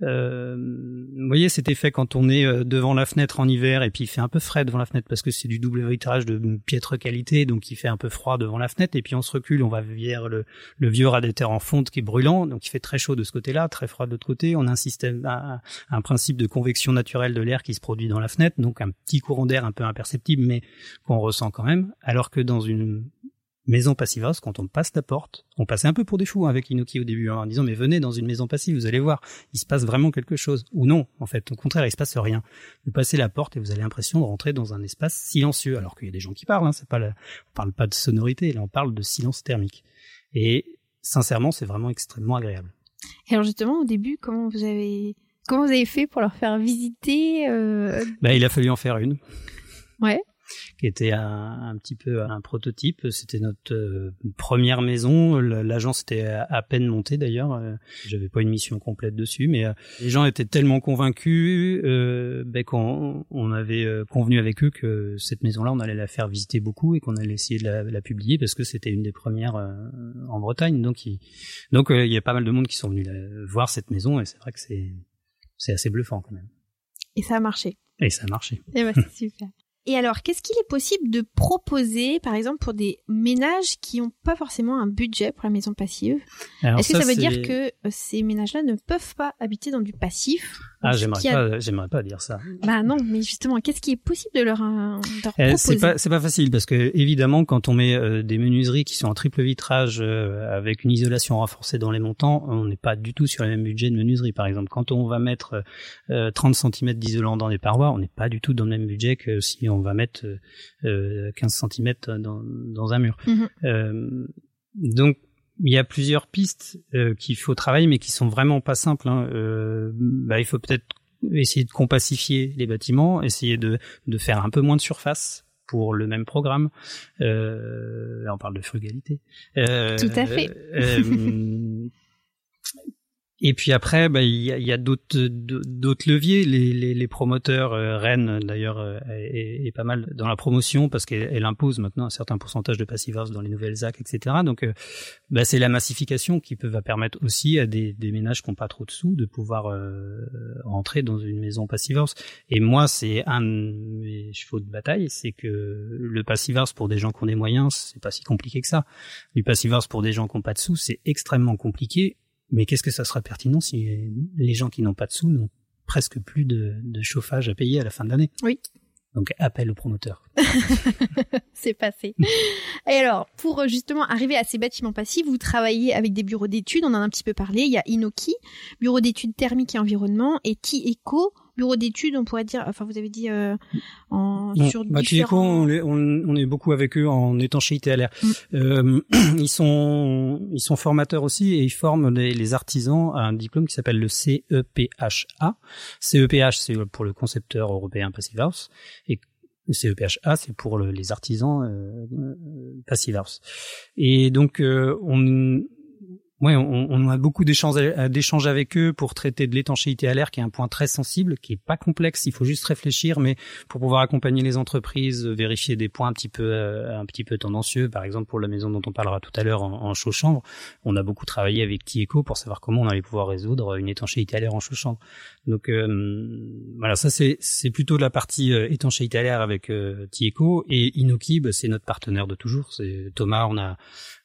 Euh, vous voyez cet effet quand on est euh, devant la fenêtre en hiver et puis il fait un peu frais devant la fenêtre parce que c'est du double vitrage de piètre qualité donc il fait un peu froid devant la fenêtre et puis on se recule on va vers le, le vieux radiateur en fonte qui est brûlant donc il fait très chaud de ce côté-là très froid de l'autre côté. On a un système un, un principe de convection naturelle de l'air qui se produit dans la fenêtre donc un petit courant d'air un peu imperceptible mais qu'on ressent quand même alors que dans une maison passive house, quand on passe la porte, on passait un peu pour des fous avec Inoki au début, hein, en disant mais venez dans une maison passive, vous allez voir, il se passe vraiment quelque chose. Ou non, en fait, au contraire, il se passe rien. Vous passez la porte et vous avez l'impression de rentrer dans un espace silencieux, alors qu'il y a des gens qui parlent. Hein, c'est pas, la... on parle pas de sonorité, là on parle de silence thermique. Et sincèrement, c'est vraiment extrêmement agréable. Et alors justement, au début, comment vous avez comment vous avez fait pour leur faire visiter euh... Bah, il a fallu en faire une. Ouais. Qui était un, un petit peu un prototype. C'était notre euh, première maison. L'agence était à peine montée d'ailleurs. Euh, j'avais pas une mission complète dessus, mais les gens étaient tellement convaincus ben, qu'on on avait convenu avec eux que cette maison-là, on allait la faire visiter beaucoup et qu'on allait essayer de la, la publier parce que c'était une des premières en Bretagne. Donc, il, donc il y a pas mal de monde qui sont venus voir cette maison et c'est vrai que c'est c'est assez bluffant quand même. Et ça a marché. Et ça a marché. Et eh ben, c'est super. Et alors, qu'est-ce qu'il est possible de proposer, par exemple, pour des ménages qui n'ont pas forcément un budget pour la maison passive? Est-ce que ça, veut dire que euh, ces ménages-là ne peuvent pas habiter dans du passif? Ah, j'aimerais pas, j'aimerais pas dire ça. Bah non, mais justement, qu'est-ce qui est possible de leur, euh, de leur eh, proposer C'est pas, c'est pas facile parce que évidemment, quand on met euh, des menuiseries qui sont en triple vitrage avec une isolation renforcée dans les montants, on n'est pas du tout sur le même budget de menuiserie. Par exemple, quand on va mettre 30 cm d'isolant dans les parois, on n'est pas du tout dans le même budget que si on va mettre 15 cm dans, dans un mur. Mhm. donc il y a plusieurs pistes euh, qu'il faut travailler, mais qui sont vraiment pas simples. Hein. Euh, bah, il faut peut-être essayer de compacifier les bâtiments, essayer de, de faire un peu moins de surface pour le même programme. Euh, là, on parle de frugalité. Euh, Tout à fait. Et puis après, bah, il y a, a d'autres d'autres leviers. Les, les, les promoteurs, euh, Rennes d'ailleurs euh, est, est, pas mal dans la promotion parce qu'elle impose maintenant un certain pourcentage de passive house dans les nouvelles ZAC, etc. Donc, euh, bah, c'est la massification qui peut va permettre aussi à des, des ménages qui n'ont pas trop de sous de pouvoir euh, rentrer dans une maison passive house. Et moi, c'est un de mes chevaux de bataille, c'est que le passive house pour des gens qui ont des moyens, c'est pas si compliqué que ça. Du passive house pour des gens qui n'ont pas de sous, c'est extrêmement compliqué mais qu'est-ce que ça sera pertinent si les gens qui n'ont pas de sous n'ont presque plus de, de, chauffage à payer à la fin de l'année? Oui. Donc appel au promoteur. c'est passé. Et alors, pour euh, justement arriver à ces bâtiments passifs, vous travaillez avec des bureaux d'études, on en a un petit peu parlé, il y a Inoki, bureau d'études thermiques et environnement, et TIECO, bureau d'études, on pourrait dire, enfin vous avez dit euh, en, sur bah, différents... on, est, on, est beaucoup avec eux en étanchéité à l'air. Mm. Euh, ils sont ils sont formateurs aussi et ils forment les, les artisans à un diplôme qui s'appelle le CEPHA. CEPH c'est pour le concepteur européen Passive House et le CEPHA, c'est pour les artisans euh, euh, Passive House. Et donc, euh, on, Ouais, on, on, a beaucoup d'échanges d'échanges avec eux pour traiter de l'étanchéité à l'air, qui est un point très sensible, qui est pas complexe. Il faut juste réfléchir, mais pour pouvoir accompagner les entreprises, vérifier des points un petit peu euh, un petit peu tendancieux. Par exemple, pour la maison dont on parlera tout à l'heure en, en chaud-chambre, on a beaucoup travaillé avec Tieco pour savoir comment on allait pouvoir résoudre une étanchéité à l'air en chaud-chambre. Donc euh, voilà, ça c'est c'est plutôt la partie euh, étanchéité à l'air avec euh, Tieco et Inoki, bah, c'est notre partenaire de toujours. C'est Thomas, on a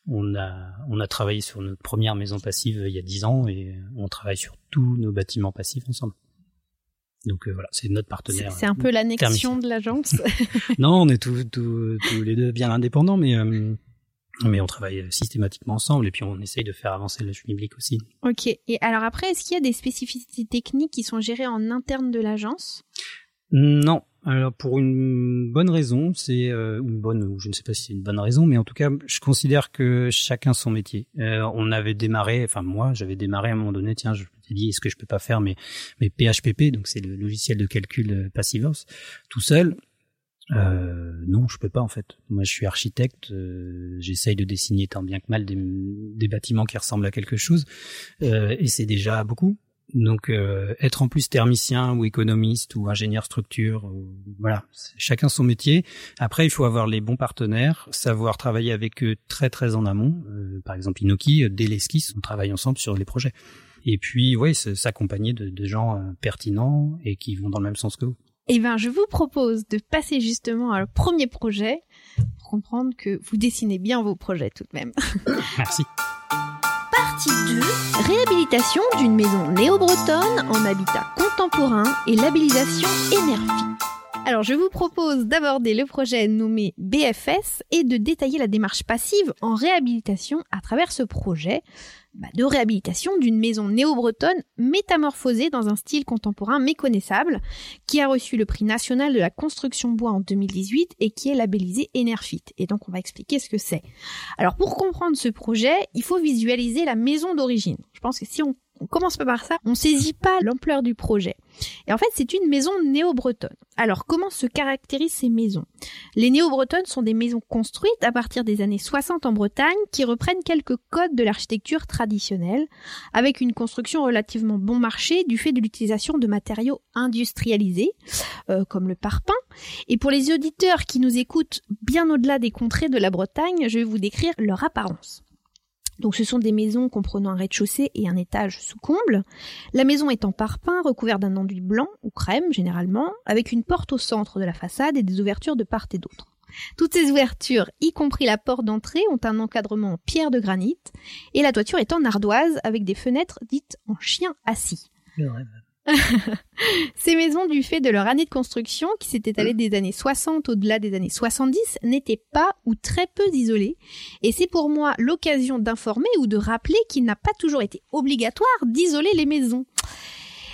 on a, on a travaillé sur notre première maison passive il y a dix ans et on travaille sur tous nos bâtiments passifs ensemble. Donc euh, voilà, c'est notre partenaire. C'est un peu l'annexion de l'agence. non, on est tous, tous, tous les deux bien indépendants, mais euh, mais on travaille systématiquement ensemble et puis on essaye de faire avancer le public aussi. Ok. Et alors après, est-ce qu'il y a des spécificités techniques qui sont gérées en interne de l'agence? Non, alors pour une bonne raison, c'est euh, une bonne, je ne sais pas si c'est une bonne raison, mais en tout cas, je considère que chacun son métier. Euh, on avait démarré, enfin moi, j'avais démarré à un moment donné, tiens, je me dit, est-ce que je peux pas faire mes, mes PHPP, donc c'est le logiciel de calcul euh, Passivos, tout seul. Euh, non, je peux pas en fait. Moi, je suis architecte. Euh, J'essaye de dessiner tant bien que mal des, des, bâtiments qui ressemblent à quelque chose, euh, et c'est déjà beaucoup. Donc euh, être en plus thermicien ou économiste ou ingénieur structure, voilà, chacun son métier. Après, il faut avoir les bons partenaires, savoir travailler avec eux très très en amont. Euh, par exemple, Inoki, euh, dès l'esquisse, on travaille ensemble sur les projets. Et puis, oui, s'accompagner de, de, gens pertinents et qui vont dans le même sens que vous. Eh ben, je vous propose de passer justement à le premier projet pour comprendre que vous dessinez bien vos projets tout de même. Merci. Partie 2. Réhabilitation d'une maison néo-bretonne en habitat contemporain et labellisation Enerfi. Alors, je vous propose d'aborder le projet nommé BFS et de détailler la démarche passive en réhabilitation à travers ce projet. Bah, de réhabilitation d'une maison néo-bretonne métamorphosée dans un style contemporain méconnaissable, qui a reçu le prix national de la construction bois en 2018 et qui est labellisé Enerfit. Et donc on va expliquer ce que c'est. Alors pour comprendre ce projet, il faut visualiser la maison d'origine. Je pense que si on on commence pas par ça, on saisit pas l'ampleur du projet. Et en fait, c'est une maison néo-bretonne. Alors, comment se caractérisent ces maisons? Les néo-bretonnes sont des maisons construites à partir des années 60 en Bretagne qui reprennent quelques codes de l'architecture traditionnelle, avec une construction relativement bon marché du fait de l'utilisation de matériaux industrialisés, euh, comme le parpaing. Et pour les auditeurs qui nous écoutent bien au-delà des contrées de la Bretagne, je vais vous décrire leur apparence. Donc ce sont des maisons comprenant un rez-de-chaussée et un étage sous comble. La maison est en parpaing, recouverte d'un enduit blanc ou crème généralement, avec une porte au centre de la façade et des ouvertures de part et d'autre. Toutes ces ouvertures, y compris la porte d'entrée, ont un encadrement en pierre de granit, et la toiture est en ardoise avec des fenêtres dites en chien assis. Ces maisons, du fait de leur année de construction, qui s'est étalée des années 60 au-delà des années 70, n'étaient pas ou très peu isolées. Et c'est pour moi l'occasion d'informer ou de rappeler qu'il n'a pas toujours été obligatoire d'isoler les maisons.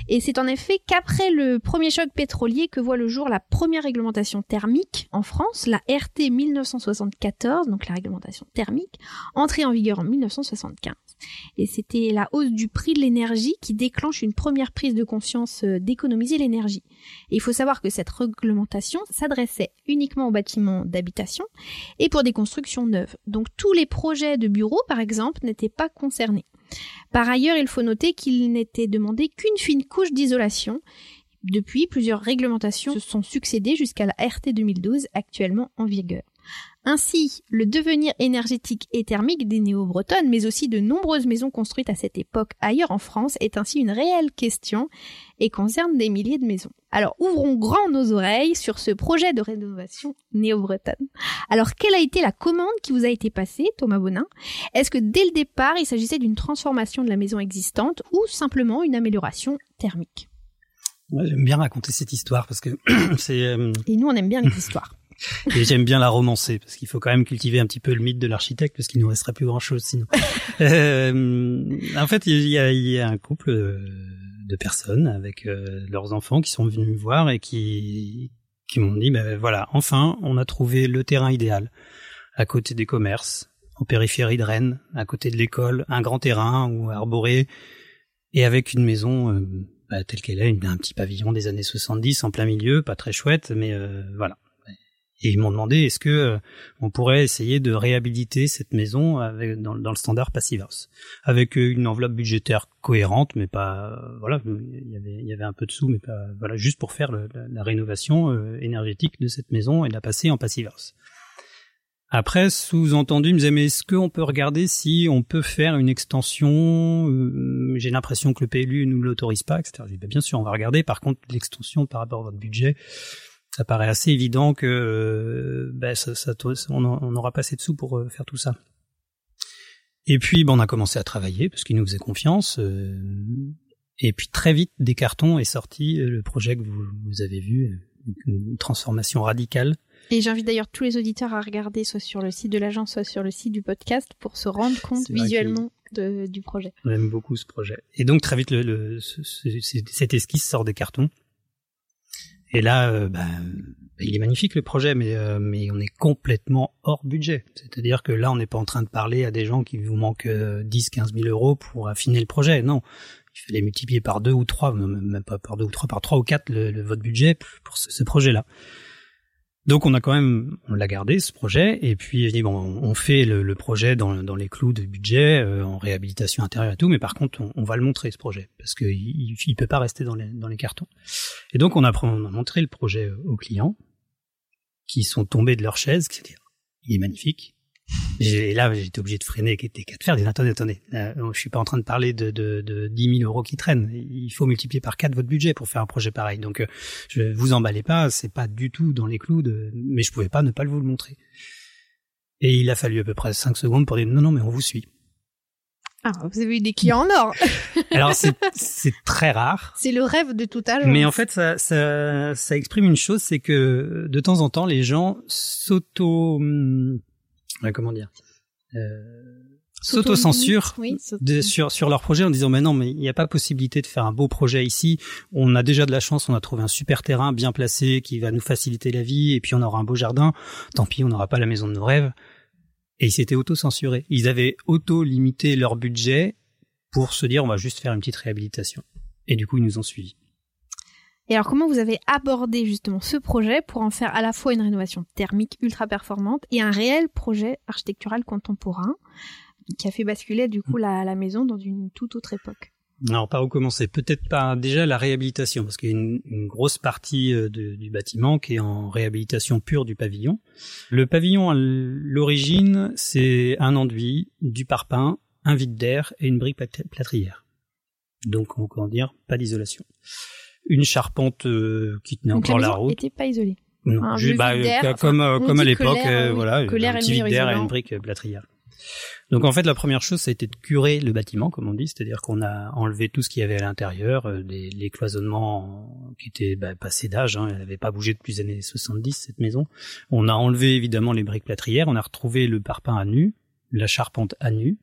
Et c'est en effet qu'après le premier choc pétrolier que voit le jour la première réglementation thermique en France, la RT 1974, donc la réglementation thermique, entrée en vigueur en 1975. Et c'était la hausse du prix de l'énergie qui déclenche une première prise de conscience euh, d'économiser l'énergie. Il faut savoir que cette réglementation s'adressait uniquement aux bâtiments d'habitation et pour des constructions neuves. Donc tous les projets de bureaux, par exemple, n'étaient pas concernés. Par ailleurs, il faut noter qu'il n'était demandé qu'une fine couche d'isolation. Depuis, plusieurs réglementations se sont succédées jusqu'à la RT 2012 actuellement en vigueur. Ainsi, le devenir énergétique et thermique des néo-bretonnes, mais aussi de nombreuses maisons construites à cette époque ailleurs en France, est ainsi une réelle question et concerne des milliers de maisons. Alors ouvrons grand nos oreilles sur ce projet de rénovation néo-bretonne. Alors quelle a été la commande qui vous a été passée, Thomas Bonin? Est-ce que dès le départ, il s'agissait d'une transformation de la maison existante ou simplement une amélioration thermique? J'aime bien raconter cette histoire parce que c'est... Euh, et nous, on aime bien les histoires. Et j'aime bien la romancer parce qu'il faut quand même cultiver un petit peu le mythe de l'architecte parce qu'il nous resterait plus grand chose sinon. euh, en fait, il y a, il y a un couple de personnes avec euh, leurs enfants qui sont venus me voir et qui qui m'ont dit ben voilà, enfin, on a trouvé le terrain idéal à côté des commerces, en périphérie de Rennes, à côté de l'école, un grand terrain ou arboré et avec une maison euh, bah, telle qu'elle est, un petit pavillon des années 70 en plein milieu, pas très chouette, mais euh, voilà. Et ils m'ont demandé est-ce que euh, on pourrait essayer de réhabiliter cette maison avec, dans, dans, le standard Passive House, avec euh, une enveloppe budgétaire cohérente, mais pas euh, voilà, il y avait y avait un peu de sous, mais pas voilà, juste pour faire le, la, la, rénovation énergétique de cette maison et la passer en Passive House. Après, sous-entendu, il me disait, mais est-ce qu'on peut regarder si on peut faire une extension J'ai l'impression que le PLU nous l'autorise pas, etc. Dis, bah, bien sûr, on va regarder. Par contre, l'extension par rapport à votre budget, ça paraît assez évident que euh, ben, ça, ça, on n'aura pas assez de sous pour euh, faire tout ça. Et puis ben, on a commencé à travailler parce qu'il nous faisait confiance. Euh, et puis très vite, des cartons est sorti le projet que vous, vous avez vu, une transformation radicale. Et j'invite d'ailleurs tous les auditeurs à regarder soit sur le site de l'agence, soit sur le site du podcast pour se rendre compte visuellement de, du projet. J'aime beaucoup ce projet. Et donc très vite, le, le, cette esquisse sort des cartons. Et là, euh, bah, il est magnifique le projet, mais euh, mais on est complètement hors budget. C'est-à-dire que là, on n'est pas en train de parler à des gens qui vous manquent 10, 15 000 euros pour affiner le projet. Non, il fallait multiplier par deux ou trois, même pas par deux ou trois, par trois ou quatre le, votre budget pour ce projet-là. Donc on a quand même, on l'a gardé ce projet. Et puis bon, on fait le, projet dans, les clous de budget, euh, en réhabilitation intérieure et tout, mais par contre on, va le montrer ce projet parce qu'il il, peut pas rester dans les, dans les cartons. Et donc on a, on a montré le projet aux clients qui sont tombés de leur chaise, c'est-à-dire il est magnifique, et là, j'étais obligé de freiner des cas de fer. Dire, attendez, attendez, euh, je suis pas en train de parler de, de, de 10 000 euros qui traînent. Il faut multiplier par 4 votre budget pour faire un projet pareil. Donc, euh, je vous emballez pas, c'est pas du tout dans les clous de, mais je pouvais pas ne pas vous le montrer. Et il a fallu à peu près 5 secondes pour dire, non, non, mais on vous suit. Ah, vous avez eu des clients en or. Alors c'est très rare. C'est le rêve de tout âge. Mais en fait, ça, ça, ça exprime une chose, c'est que de temps en temps, les gens s'auto hum, comment dire euh, s'auto-censure sur sur leur projet en disant mais non mais il n'y a pas possibilité de faire un beau projet ici. On a déjà de la chance on a trouvé un super terrain bien placé qui va nous faciliter la vie et puis on aura un beau jardin. Tant pis on n'aura pas la maison de nos rêves. Et ils s'étaient auto-censurés. Ils avaient auto-limité leur budget pour se dire on va juste faire une petite réhabilitation. Et du coup, ils nous ont suivis. Et alors, comment vous avez abordé justement ce projet pour en faire à la fois une rénovation thermique ultra performante et un réel projet architectural contemporain qui a fait basculer du coup la, maison dans une toute autre époque? Alors par où commencer? Peut-être par déjà la réhabilitation, parce qu'il y a une, grosse partie euh, du bâtiment qui est en réhabilitation pure du pavillon. Le pavillon à l'origine, c'est un enduit, du parpaing, un vide d'air et une brique plâtrière. Donc on peut dire pas d'isolation. Une charpente euh, qui tenait Donc encore la, la route. n'était pas isolée. Non, Un juste, bah, euh, enfin, comme euh, comme à l'époque, euh, oui, voilà, un petit vide d'air et une brique plâtrière. Donc en fait, la première chose, ça a été de curer le bâtiment, comme on dit, c'est-à-dire qu'on a enlevé tout ce qu'il y avait à l'intérieur, euh, les, les cloisonnements qui étaient bah, passés d'âge, hein, elle n'avait pas bougé depuis les années 70 cette maison. On a enlevé évidemment les briques plâtrières, on a retrouvé le parpaing à nu, la charpente à nu,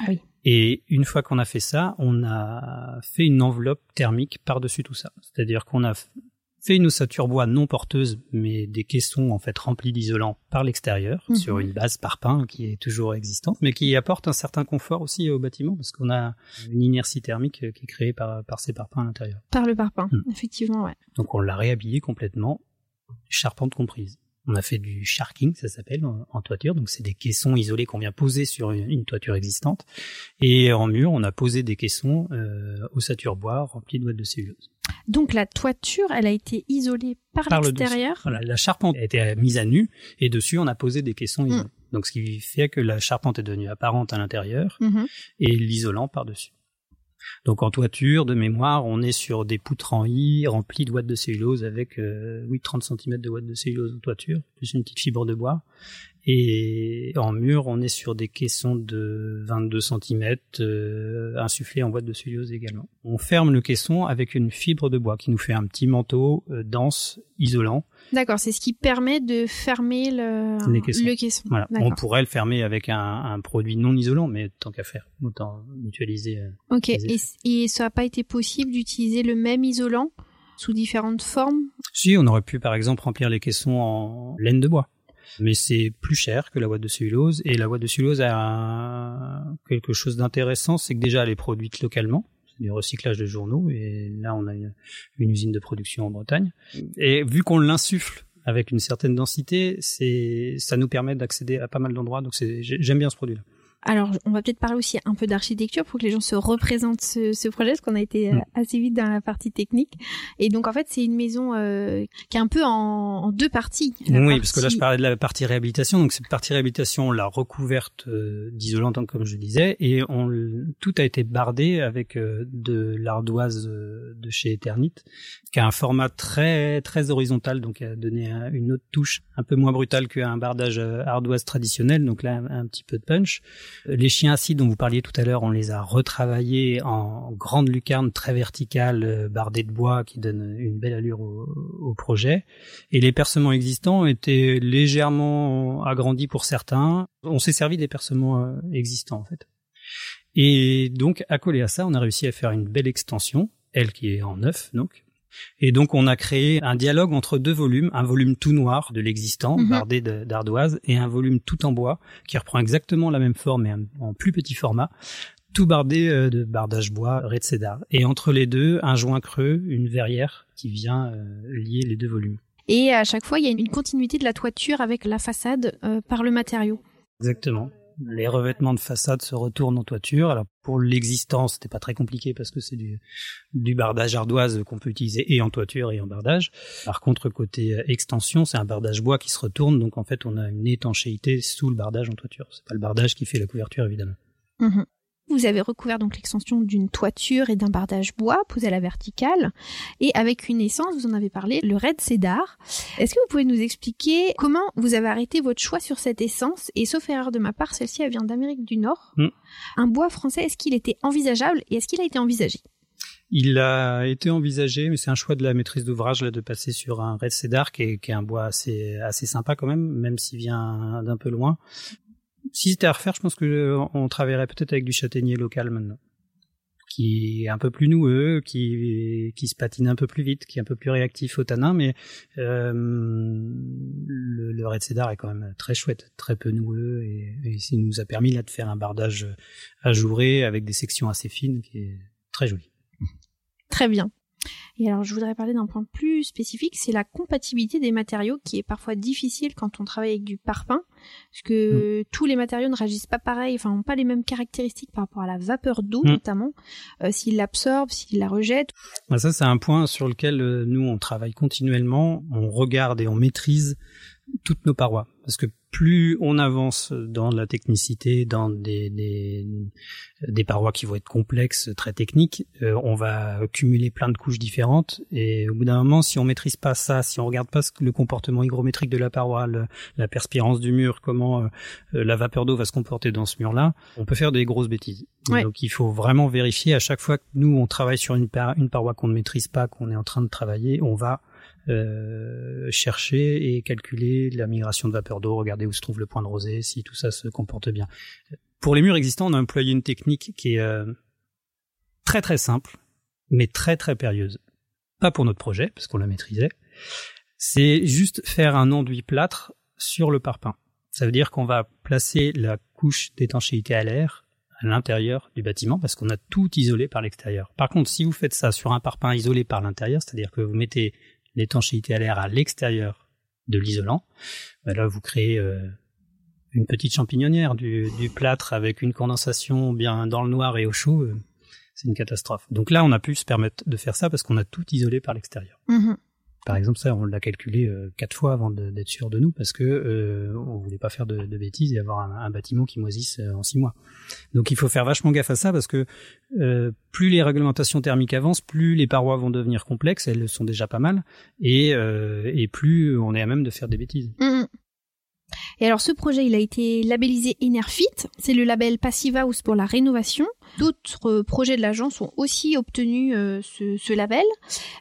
Ah oui. Et une fois qu'on a fait ça, on a fait une enveloppe thermique par-dessus tout ça. C'est-à-dire qu'on a fait une ossature bois non porteuse, mais des caissons en fait remplis d'isolant par l'extérieur, Mhm. sur une base parpaing qui est toujours existante, mais qui apporte un certain confort aussi au bâtiment, parce qu'on a une inertie thermique qui est créée par, par ces parpaings à l'intérieur. Par le parpaing, Mm. effectivement, ouais. Donc on l'a réhabillé complètement, charpente comprise. On a fait du sharking, ça s'appelle, en, en toiture. Donc c'est des caissons isolés qu'on vient poser sur une, une toiture existante. Et en mur, on a posé des caissons euh, ossature bois remplis de ouate de cellulose. Donc la toiture, elle a été isolée par, Par le l'extérieur? Voilà, la charpente a été mise à nu et dessus on a posé des caissons isolés. Mm. Donc ce qui fait que la charpente est devenue apparente à l'intérieur Mhm. et l'isolant par-dessus. Donc en toiture, de mémoire, on est sur des poutres en I remplies de ouate de cellulose avec euh, oui 30 cm de ouate de cellulose en toiture, plus une petite fibre de bois. Et en mur, on est sur des caissons de 22 cm euh, insufflés en boîte de cellulose également. On ferme le caisson avec une fibre de bois qui nous fait un petit manteau euh, dense, isolant. D'accord, c'est ce qui permet de fermer le, Les caissons. le caisson. Voilà. On pourrait le fermer avec un, un produit non isolant, mais tant qu'à faire, autant mutualiser. euh, Ok, et, et ça n'a pas été possible d'utiliser le même isolant sous différentes formes? Si, on aurait pu par exemple remplir les caissons en laine de bois. Mais c'est plus cher que la ouate de cellulose. Et la ouate de cellulose a quelque chose d'intéressant, c'est que déjà elle est produite localement. Du recyclage de journaux. Et là, on a une, une usine de production en Bretagne. Et vu qu'on l'insuffle avec une certaine densité, c'est ça nous permet d'accéder à pas mal d'endroits. Donc j'aime bien ce produit-là. Alors, on va peut-être parler aussi un peu d'architecture pour que les gens se représentent ce, ce projet, parce qu'on a été euh, Mm. assez vite dans la partie technique. Et donc, en fait, c'est une maison euh, qui est un peu en, en deux parties. La Oui, parce que là, je parlais de la partie réhabilitation. Donc, cette partie réhabilitation, on l'a recouverte euh, d'isolant, comme je disais, et on, tout a été bardé avec euh, de l'ardoise euh, de chez Eternit, qui a un format très très horizontal, donc a donné un- une autre touche un peu moins brutale qu'un bardage ardoise traditionnel. Donc là, un, un petit peu de punch. Les chiens acides dont vous parliez tout à l'heure, on les a retravaillés en grande lucarne très verticale, euh, bardée de bois, qui donne une belle allure au, au projet. Et les percements existants étaient légèrement agrandis pour certains. On s'est servi des percements euh, existants en fait. Et donc, accolé à ça, on a réussi à faire une belle extension, elle qui est en neuf donc. Et donc, on a créé un dialogue entre deux volumes, un volume tout noir de l'existant, Mhm. bardé d'ardoise, et un volume tout en bois, qui reprend exactement la même forme, mais en- plus petit format, tout bardé euh, de bardage bois, red cédar. Et entre les deux, un joint creux, une verrière qui vient euh, lier les deux volumes. Et à chaque fois, il y a une continuité de la toiture avec la façade euh, par le matériau. Exactement. Les revêtements de façade se retournent en toiture. Alors pour l'existence, c'était pas très compliqué parce que c'est du, du bardage ardoise qu'on peut utiliser et en toiture et en bardage. Par contre, côté euh, extension, c'est un bardage bois qui se retourne, donc en fait, on a une étanchéité sous le bardage en toiture. C'est pas le bardage qui fait la couverture, évidemment. Mhm. Vous avez recouvert donc l'extension d'une toiture et d'un bardage bois posé à la verticale et avec une essence, vous en avez parlé, le Red Cedar. Est-ce que vous pouvez nous expliquer comment vous avez arrêté votre choix sur cette essence? Et sauf erreur de ma part, celle-ci elle vient d'Amérique du Nord. Mm. Un bois français, est-ce qu'il était envisageable et est-ce qu'il a été envisagé? Il a été envisagé, mais c'est un choix de la maîtrise d'ouvrage là de passer sur un red cedar qui est, qui est un bois assez assez sympa quand même, même s'il vient d'un peu loin. Si c'était à refaire, je pense que euh, on travaillerait peut-être avec du châtaignier local maintenant. qui est un peu plus noueux, qui qui se patine un peu plus vite, qui est un peu plus réactif au tanin, mais euh, le, le Red Cedar est quand même très chouette, très peu noueux et, et ça nous a permis là de faire un bardage ajouré avec des sections assez fines qui est très joli. Très bien. Et alors, je voudrais parler d'un point plus spécifique, c'est la compatibilité des matériaux qui est parfois difficile quand on travaille avec du parpaing, parce que mm. tous les matériaux ne réagissent pas pareil, enfin, n'ont pas les mêmes caractéristiques par rapport à la vapeur d'eau, mm. notamment, euh, s'ils l'absorbent, s'ils la rejettent. Bah, ça, c'est un point sur lequel euh, nous, on travaille continuellement, on regarde et on maîtrise toutes nos parois. Parce que plus on avance dans la technicité, dans des, des, des parois qui vont être complexes, très techniques, euh, on va cumuler plein de couches différentes. Et au bout d'un moment, si on maîtrise pas ça, si on regarde pas le comportement hygrométrique de la paroi, la perspirance du mur, comment euh, la vapeur d'eau va se comporter dans ce mur-là, on peut faire des grosses bêtises. Donc il faut vraiment vérifier à chaque fois que nous on travaille sur une, une paroi qu'on ne maîtrise pas, qu'on est en train de travailler, on va euh, chercher et calculer la migration de vapeur d'eau, regarder où se trouve le point de rosée, si tout ça se comporte bien. Pour les murs existants, on a employé une technique qui est euh, très très simple, mais très très périlleuse. Pas pour notre projet, parce qu'on la maîtrisait. C'est juste faire un enduit plâtre sur le parpaing. Ça veut dire qu'on va placer la couche d'étanchéité à l'air à l'intérieur du bâtiment parce qu'on a tout isolé par l'extérieur. Par contre, si vous faites ça sur un parpaing isolé par l'intérieur, c'est-à-dire que vous mettez l'étanchéité à l'air à l'extérieur de l'isolant, ben là vous créez euh, une petite champignonnière du, plâtre avec une condensation bien dans le noir et au chaud. Euh, c'est une catastrophe. Donc là, on a pu se permettre de faire ça parce qu'on a tout isolé par l'extérieur. Mm-hmm. Par exemple, ça, on l'a calculé euh, quatre fois avant d'être sûr de nous parce que euh, on voulait pas faire de, de bêtises et avoir un, bâtiment qui moisisse euh, en six mois. Donc, il faut faire vachement gaffe à ça parce que euh, plus les réglementations thermiques avancent, plus les parois vont devenir complexes. Elles sont déjà pas mal et, et plus on est à même de faire des bêtises. Mmh. Et alors ce projet, il a été labellisé Enerfit, c'est le label Passive House pour la rénovation. D'autres projets de l'agence ont aussi obtenu euh, ce, label.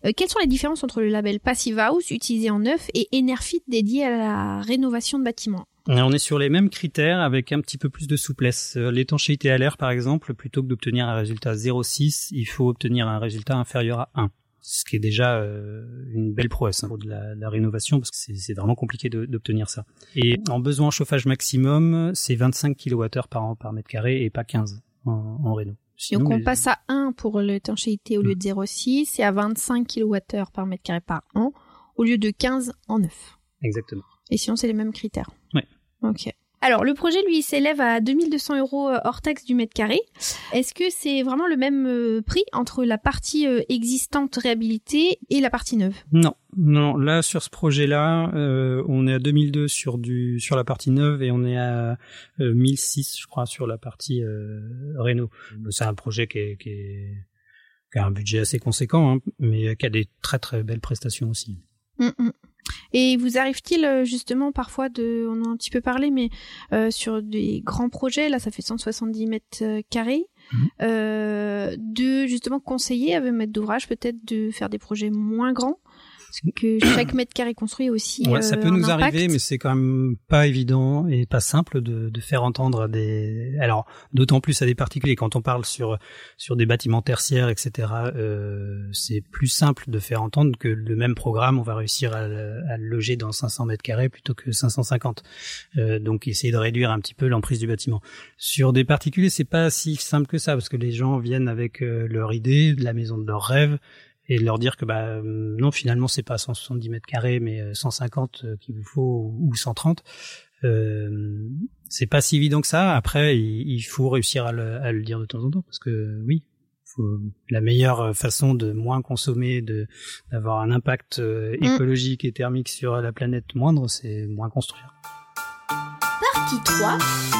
Euh, quelles sont les différences entre le label Passive House utilisé en neuf et Enerfit dédié à la rénovation de bâtiments? On est sur les mêmes critères avec un petit peu plus de souplesse. Euh, l'étanchéité à l'air, par exemple, plutôt que d'obtenir un résultat 0,6, il faut obtenir un résultat inférieur à 1 ce qui est déjà euh, une belle prouesse hein, pour de la, rénovation parce que c'est vraiment compliqué d'obtenir ça. Et en besoin chauffage maximum, c'est 25 kWh par an par mètre carré et pas 15 en, en réno. Donc on passe à 1 pour l'étanchéité au lieu de 0,6 et à 25 kWh par mètre carré par an au lieu de 15 en 9. Exactement. Et sinon c'est les mêmes critères. Oui. Ok. Alors, le projet, lui, s'élève à 2200 euros euh, hors taxe du mètre carré. Est-ce que c'est vraiment le même euh, prix entre la partie euh, existante réhabilitée et la partie neuve? Non, non. Là, sur ce projet-là, on est à 2002 sur du sur la partie neuve et on est à 1006, je crois, sur la partie réno. C'est un projet qui, est, qui, a un budget assez conséquent, hein, mais qui a des très très belles prestations aussi. Mm, mm. Et vous arrive-t-il euh, justement parfois de, on en a un petit peu parlé, mais euh, sur des grands projets, là ça fait 170 mètres euh, carrés, mhm. euh, de justement conseiller à maître d'ouvrage peut-être de faire des projets moins grands que chaque mètre carré construit aussi. Ouais, ça euh, peut nous arriver, mais c'est quand même pas évident et pas simple de, de faire entendre des. Alors, d'autant plus à des particuliers. Quand on parle sur sur des bâtiments tertiaires, etc., euh, c'est plus simple de faire entendre que le même programme, on va réussir à, à le loger dans 500 mètres carrés plutôt que 550. Euh, donc, essayer de réduire un petit peu l'emprise du bâtiment. Sur des particuliers, c'est pas si simple que ça parce que les gens viennent avec euh, leur idée, de la maison de leur rêve et leur dire que bah non finalement c'est pas 170 mètres carrés mais 150 euh, euh, qu'il vous faut ou 130 euh, c'est pas si évident que ça. Après il, faut réussir à le, à le, dire de temps en temps parce que oui faut, la meilleure façon de moins consommer de d'avoir un impact euh, mm. écologique et thermique sur la planète moindre c'est moins construire. Partie 3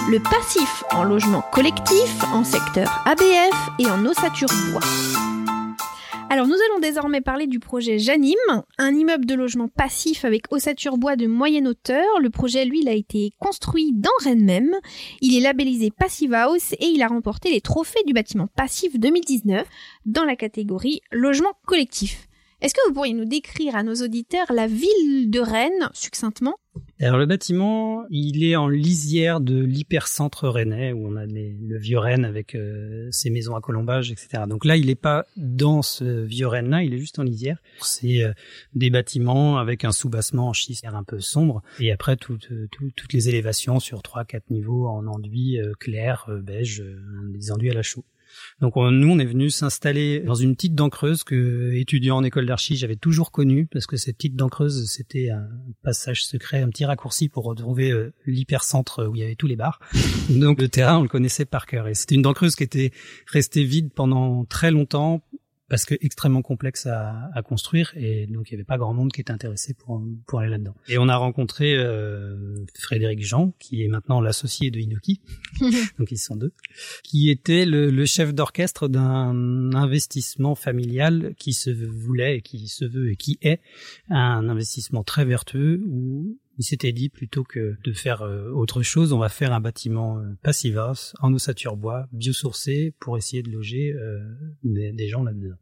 le passif en logement collectif en secteur ABF et en ossature bois alors nous allons désormais parler du projet Janim, un immeuble de logement passif avec ossature bois de moyenne hauteur. Le projet, lui, il a été construit dans Rennes même. Il est labellisé Passive House et il a remporté les trophées du bâtiment passif 2019 dans la catégorie logement collectif. Est-ce que vous pourriez nous décrire à nos auditeurs la ville de Rennes succinctement Alors le bâtiment, il est en lisière de l'hypercentre rennais où on a le vieux Rennes avec euh, ses maisons à colombage, etc. Donc là, il n'est pas dans ce vieux Rennes-là, il est juste en lisière. C'est euh, des bâtiments avec un sous-bassement en schiste un peu sombre et après toutes toutes les élévations sur trois quatre niveaux en enduit clair, beige, des enduits à la chaux. Donc nous, on est venu s'installer dans une petite dent creuse que, étudiant en école d'archi, j'avais toujours connue parce que cette petite dent creuse, c'était un passage secret, un petit raccourci pour retrouver euh, l'hypercentre où il y avait tous les bars. Donc le terrain, on le connaissait par cœur. Et c'était une dent creuse qui était restée vide pendant très longtemps parce que extrêmement complexe à, à, construire et donc il y avait pas grand monde qui était intéressé pour pour aller là-dedans. Et on a rencontré euh, Frédéric Jean qui est maintenant l'associé de Inoki, donc ils sont deux, qui était le, le chef d'orchestre d'un investissement familial qui se voulait et qui se veut et qui est un investissement très vertueux où il s'était dit plutôt que de faire euh, autre chose, on va faire un bâtiment euh, passivas en ossature bois, biosourcé pour essayer de loger euh, des, gens là-dedans.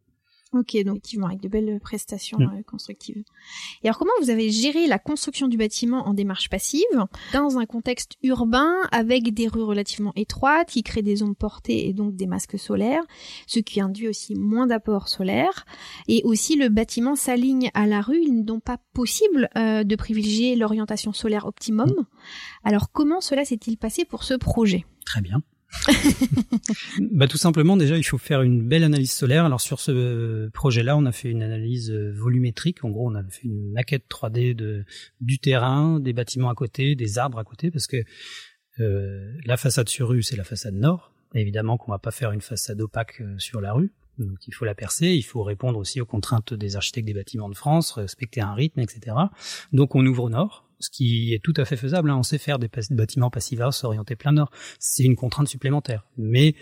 Ok, donc effectivement, avec de belles prestations mm. constructives. Et alors, comment vous avez géré la construction du bâtiment en démarche passive, dans un contexte urbain, avec des rues relativement étroites, qui créent des ondes portées et donc des masques solaires, ce qui induit aussi moins d'apport solaire, et aussi le bâtiment s'aligne à la rue, il n'est donc pas possible euh, de privilégier l'orientation solaire optimum. Mm. Alors, comment cela s'est-il passé pour ce projet? Très bien. bah tout simplement déjà il faut faire une belle analyse solaire. Alors sur ce projet-là, on a fait une analyse volumétrique. En gros, on a fait une maquette 3D de du terrain, des bâtiments à côté, des arbres à côté, parce que euh, la façade sur rue c'est la façade nord. évidemment qu'on va pas faire une façade opaque euh, sur la rue. Donc il faut la percer, il faut répondre aussi aux contraintes des architectes des bâtiments de France, respecter un rythme, etc. Donc on ouvre au nord, ce qui est tout à fait faisable. Hein. On sait faire des bâtiments passivas s'orienter plein nord. C'est une contrainte supplémentaire. Mais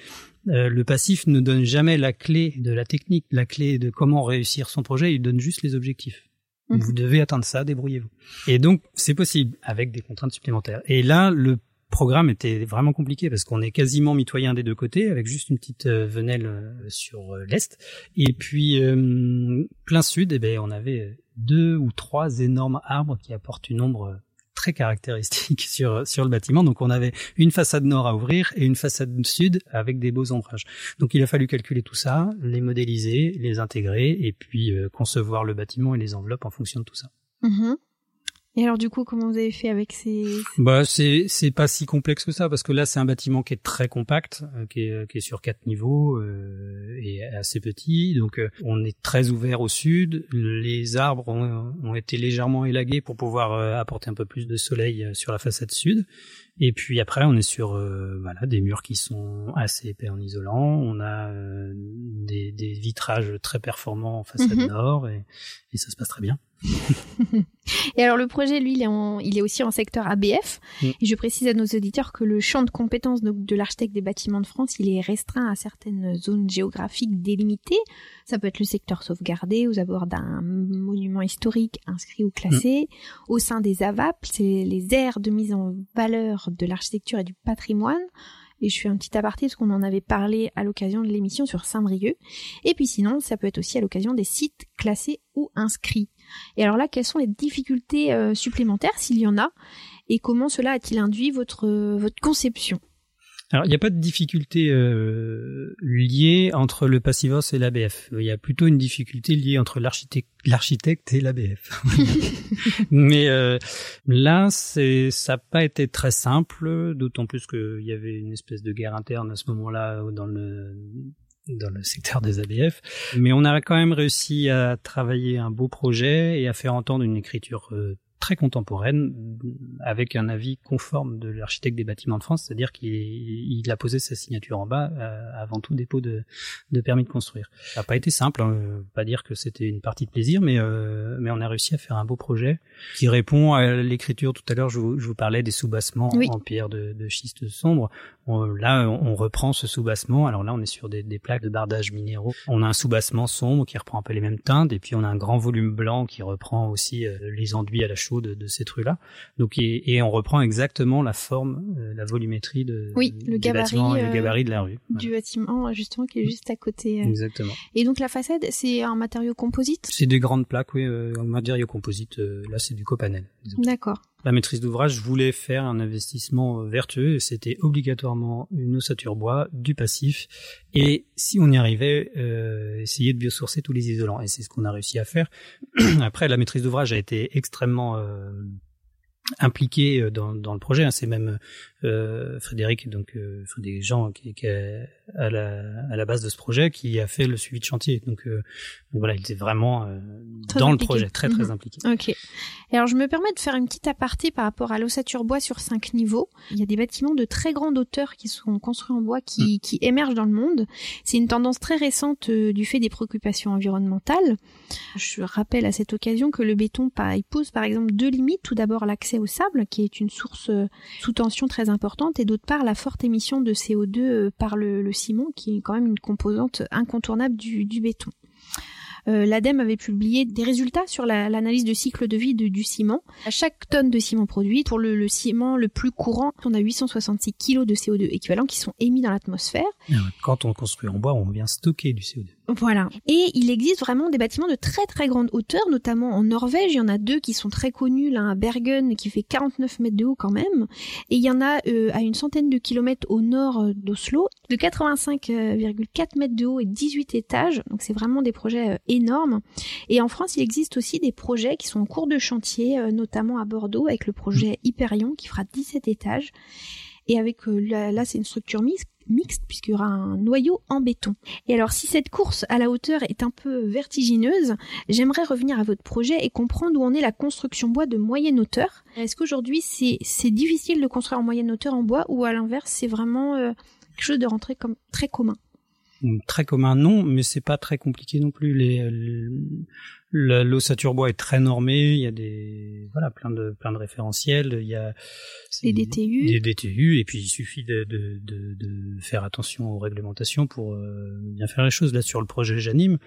euh, le passif ne donne jamais la clé de la technique, la clé de comment réussir son projet. Il donne juste les objectifs. Mhm. Vous devez atteindre ça, débrouillez-vous. Et donc, c'est possible avec des contraintes supplémentaires. Et là, le programme était vraiment compliqué parce qu'on est quasiment mitoyen des deux côtés avec juste une petite euh, venelle euh, sur l'est et puis plein sud et eh ben on avait deux ou trois énormes arbres qui apportent une ombre très caractéristique sur sur le bâtiment. Donc on avait une façade nord à ouvrir et une façade sud avec des beaux ombrages. Donc il a fallu calculer tout ça, les modéliser, les intégrer et puis euh, concevoir le bâtiment et les enveloppes en fonction de tout ça. Mm-hmm. Et alors du coup, comment vous avez fait avec ces Bah c'est c'est pas si complexe que ça parce que là c'est un bâtiment qui est très compact, euh, qui, est, qui est sur quatre niveaux euh, et assez petit, donc euh, on est très ouvert au sud. Les arbres ont, ont été légèrement élagués pour pouvoir apporter un peu plus de soleil sur la façade sud. Et puis après, on est sur voilà des murs qui sont assez épais en isolant. On a des, des, vitrages très performants en façade mhm. nord et, et ça se passe très bien. et alors le projet, lui, il est, il est aussi en secteur ABF. Mm. Et je précise à nos auditeurs que le champ de compétences de, de l'architecte des bâtiments de France, il est restreint à certaines zones géographiques délimitées. Ça peut être le secteur sauvegardé aux abords d'un monument historique inscrit ou classé. Mm. Au sein des AVAP, c'est les aires de mise en valeur de l'architecture et du patrimoine. Et je fais un petit aparté parce qu'on en avait parlé à l'occasion de l'émission sur Saint-Brieuc. Et puis sinon, ça peut être aussi à l'occasion des sites classés ou inscrits. Et alors là, quelles sont les difficultés euh, supplémentaires, s'il y en a, et comment cela a-t-il induit votre, votre conception? Alors, il n'y a pas de difficulté euh, liée entre le Passivos et l'ABF. Il y a plutôt une difficulté liée entre l'architecte et l'ABF. Mais euh, là, ça n'a pas été très simple, d'autant plus qu'il y avait une espèce de guerre interne à ce moment-là dans le dans le secteur des ABF. Mais on a quand même réussi à travailler un beau projet et à faire entendre une écriture euh, très contemporaine avec un avis conforme de l'architecte des bâtiments de France, c'est-à-dire qu'il a posé sa signature en bas euh, avant tout dépôt de, de, permis de construire. Ça n'a pas été simple, hein, pas dire que c'était une partie de plaisir, mais euh, mais on a réussi à faire un beau projet qui répond à l'écriture. Tout à l'heure, je, je, vous parlais des sous-bassements en pierre de, de schiste sombre. Là, on reprend ce sous-bassement. Alors là, on est sur des, des plaques de bardage minéraux. On a un sous-bassement sombre qui reprend un peu les mêmes teintes, et puis on a un grand volume blanc qui reprend aussi euh, les enduits à la chaux de, cette rue-là. Donc et, on reprend exactement la forme, euh, la volumétrie de oui, le gabarit, et le gabarit de la rue. Du bâtiment justement qui est juste à côté. Euh. Exactement. Et donc la façade, c'est un matériau composite? C'est des grandes plaques, oui, un matériau composite. là, c'est du copanel. D'accord. La maîtrise d'ouvrage voulait faire un investissement vertueux et c'était obligatoirement une ossature bois, du passif et si on y arrivait, euh, essayer de biosourcer tous les isolants. Et c'est ce qu'on a réussi à faire. Après, la maîtrise d'ouvrage a été extrêmement euh, impliqué euh, dans, dans le projet. Hein. C'est même euh, Frédéric, donc euh, des gens qui, qui est à la, à la base de ce projet, qui a fait le suivi de chantier. Donc, euh, voilà, il était vraiment euh, dans le projet, très très mhm. impliqué. Ok. Et alors je me permets de faire une petite aparté par rapport à l'ossature bois sur cinq niveaux. Il y a des bâtiments de très grande hauteur qui sont construits en bois qui, mm. qui émergent dans le monde. C'est une tendance très récente du fait des préoccupations environnementales. Je rappelle à cette occasion que le béton il pose par exemple deux limites. Tout d'abord l'accès au sable, qui est une source sous tension très importante, et d'autre part la forte émission de CO2 euh, par le, ciment, qui est quand même une composante incontournable du, béton. Euh, L'ADEME avait publié des résultats sur l'analyse de cycle de vie du ciment. À chaque tonne de ciment produit, pour le, ciment le plus courant, on a 866 kg de CO2 équivalent qui sont émis dans l'atmosphère. Quand on construit en bois, on vient stocker du CO2. Voilà. Et il existe vraiment des bâtiments de très très grande hauteur, notamment en Norvège. Il y en a deux qui sont très connus, l'un à Bergen qui fait 49 mètres de haut quand même, et il y en a euh, à une centaine de kilomètres au nord euh, d'Oslo, de 85,4 mètres de haut et 18 étages. Donc c'est vraiment des projets euh, énormes. Et en France, il existe aussi des projets qui sont en cours de chantier, notamment à Bordeaux avec le projet Hyperion qui fera 17 étages et avec là, c'est une structure mixte mixte puisqu'il y aura un noyau en béton. Et alors si cette course à la hauteur est un peu vertigineuse, j'aimerais revenir à votre projet et comprendre où en est la construction bois de moyenne hauteur. Est-ce qu'aujourd'hui c'est c'est difficile de construire en moyenne hauteur en bois ou à l'inverse c'est vraiment euh, quelque chose de rentrer comme très commun? Très commun non, mais c'est pas très compliqué non plus. Les, L'ossature bois est très normée, il y a des voilà plein de plein de référentiels, il y a des DTU, des DTU et puis il suffit de, de, de, de faire attention aux réglementations pour euh, bien faire les choses. Là sur le projet Janime,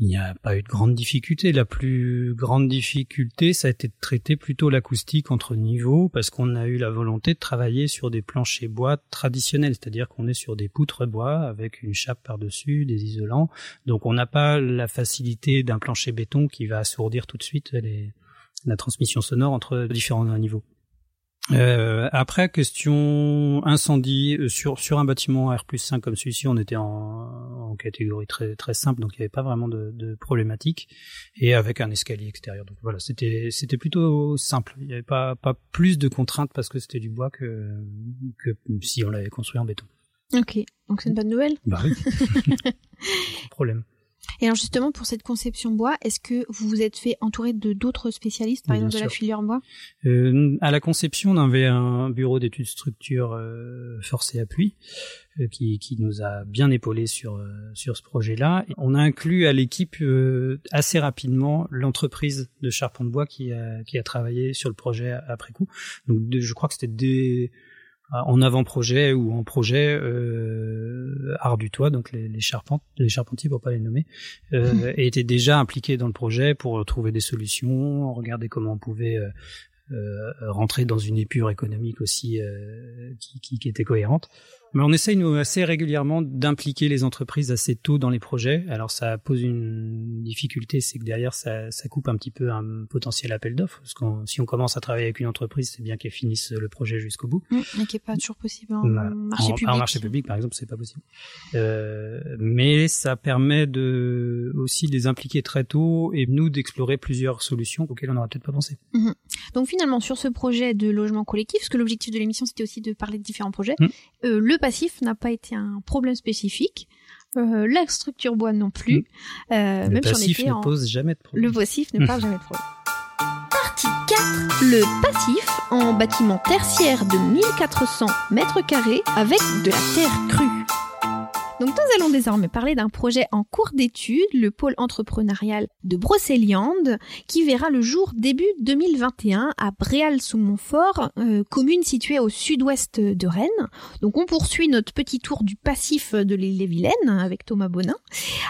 il n'y a pas eu de grande difficulté. La plus grande difficulté, ça a été de traiter plutôt l'acoustique entre niveaux, parce qu'on a eu la volonté de travailler sur des planchers bois traditionnels, c'est-à-dire qu'on est sur des poutres bois avec une chape par-dessus, des isolants. Donc on n'a pas la facilité d'un plancher béton qui va assourdir tout de suite la transmission sonore entre différents niveaux. Euh, après, question incendie euh, sur sur un bâtiment R 5 comme celui-ci, on était en, en, catégorie très très simple, donc il n'y avait pas vraiment de, de, problématique, et avec un escalier extérieur. Donc voilà, c'était c'était plutôt simple. Il n'y avait pas pas plus de contraintes parce que c'était du bois que que si on l'avait construit en béton. Ok, donc c'est une bonne nouvelle. Bah oui. problème. Et alors justement pour cette conception bois, est-ce que vous vous êtes fait entourer de d'autres spécialistes, par exemple de la filière bois? Euh, À la conception, on avait un bureau d'études structure euh, force et appui euh, qui, qui, nous a bien épaulé sur euh, sur ce projet-là. On a inclus à l'équipe euh, assez rapidement l'entreprise de charpente bois qui a qui a travaillé sur le projet après coup. Donc je crois que c'était des en avant-projet ou en projet euh, art du toit, donc les, les charpentes, les charpentiers pour pas les nommer, euh, étaient déjà impliqués dans le projet pour trouver des solutions, regarder comment on pouvait euh, euh rentrer dans une épure économique aussi euh, qui, qui, qui, était cohérente. Mais on essaye nous assez régulièrement d'impliquer les entreprises assez tôt dans les projets. Alors ça pose une difficulté, c'est que derrière ça, ça, coupe un petit peu un potentiel appel d'offres. Parce que si on commence à travailler avec une entreprise, c'est bien qu'elle finisse le projet jusqu'au bout. Mmh, mais qui est pas toujours possible en marché public. En marché public, par exemple, c'est pas possible. Euh, mais ça permet de aussi de les impliquer très tôt et nous d'explorer plusieurs solutions auxquelles on n'aurait peut-être pas pensé. Mmh. Donc finalement, sur ce projet de logement collectif, parce que l'objectif de l'émission c'était aussi de parler de différents projets, mmh. euh, le passif n'a pas été un problème spécifique. Euh, la structure bois non plus. Mm. Euh, le même passif si on ne pose jamais de problème. Le passif ne pose jamais de problème. Partie 4. Le passif en bâtiment tertiaire de 1400 mètres carrés avec de la terre crue. Donc nous allons désormais parler d'un projet en cours d'étude, le pôle entrepreneurial de Brocéliande, qui verra le jour début 2021 à Bréal-sous-Montfort, euh, commune située au sud-ouest de Rennes. Donc on poursuit notre petit tour du passif de l'île-et-Vilaine avec Thomas Bonin,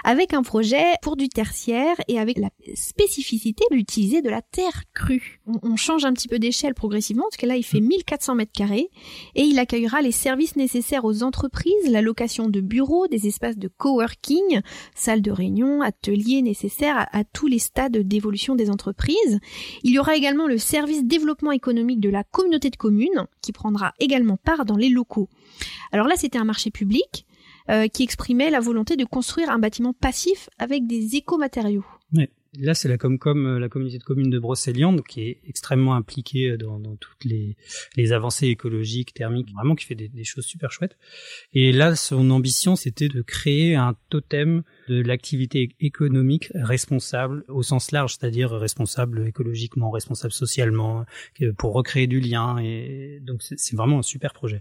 avec un projet pour du tertiaire et avec la spécificité d'utiliser de la terre crue. On, change un petit peu d'échelle progressivement, parce que là il fait 1400 mètres carrés et il accueillera les services nécessaires aux entreprises, la location de bureaux, des espaces de coworking, salles de réunion, ateliers nécessaires à, tous les stades d'évolution des entreprises. Il y aura également le service développement économique de la communauté de communes qui prendra également part dans les locaux. Alors là, c'était un marché public euh, qui exprimait la volonté de construire un bâtiment passif avec des écomatériaux. Ouais. Là, c'est la Comcom, euh, la communauté de communes de Brocéliande, qui est extrêmement impliquée euh, dans, toutes les, avancées écologiques, thermiques, vraiment qui fait des, des, choses super chouettes. Et là, son ambition, c'était de créer un totem de l'activité économique responsable au sens large, c'est-à-dire responsable écologiquement, responsable socialement, pour recréer du lien. Et donc, c'est vraiment un super projet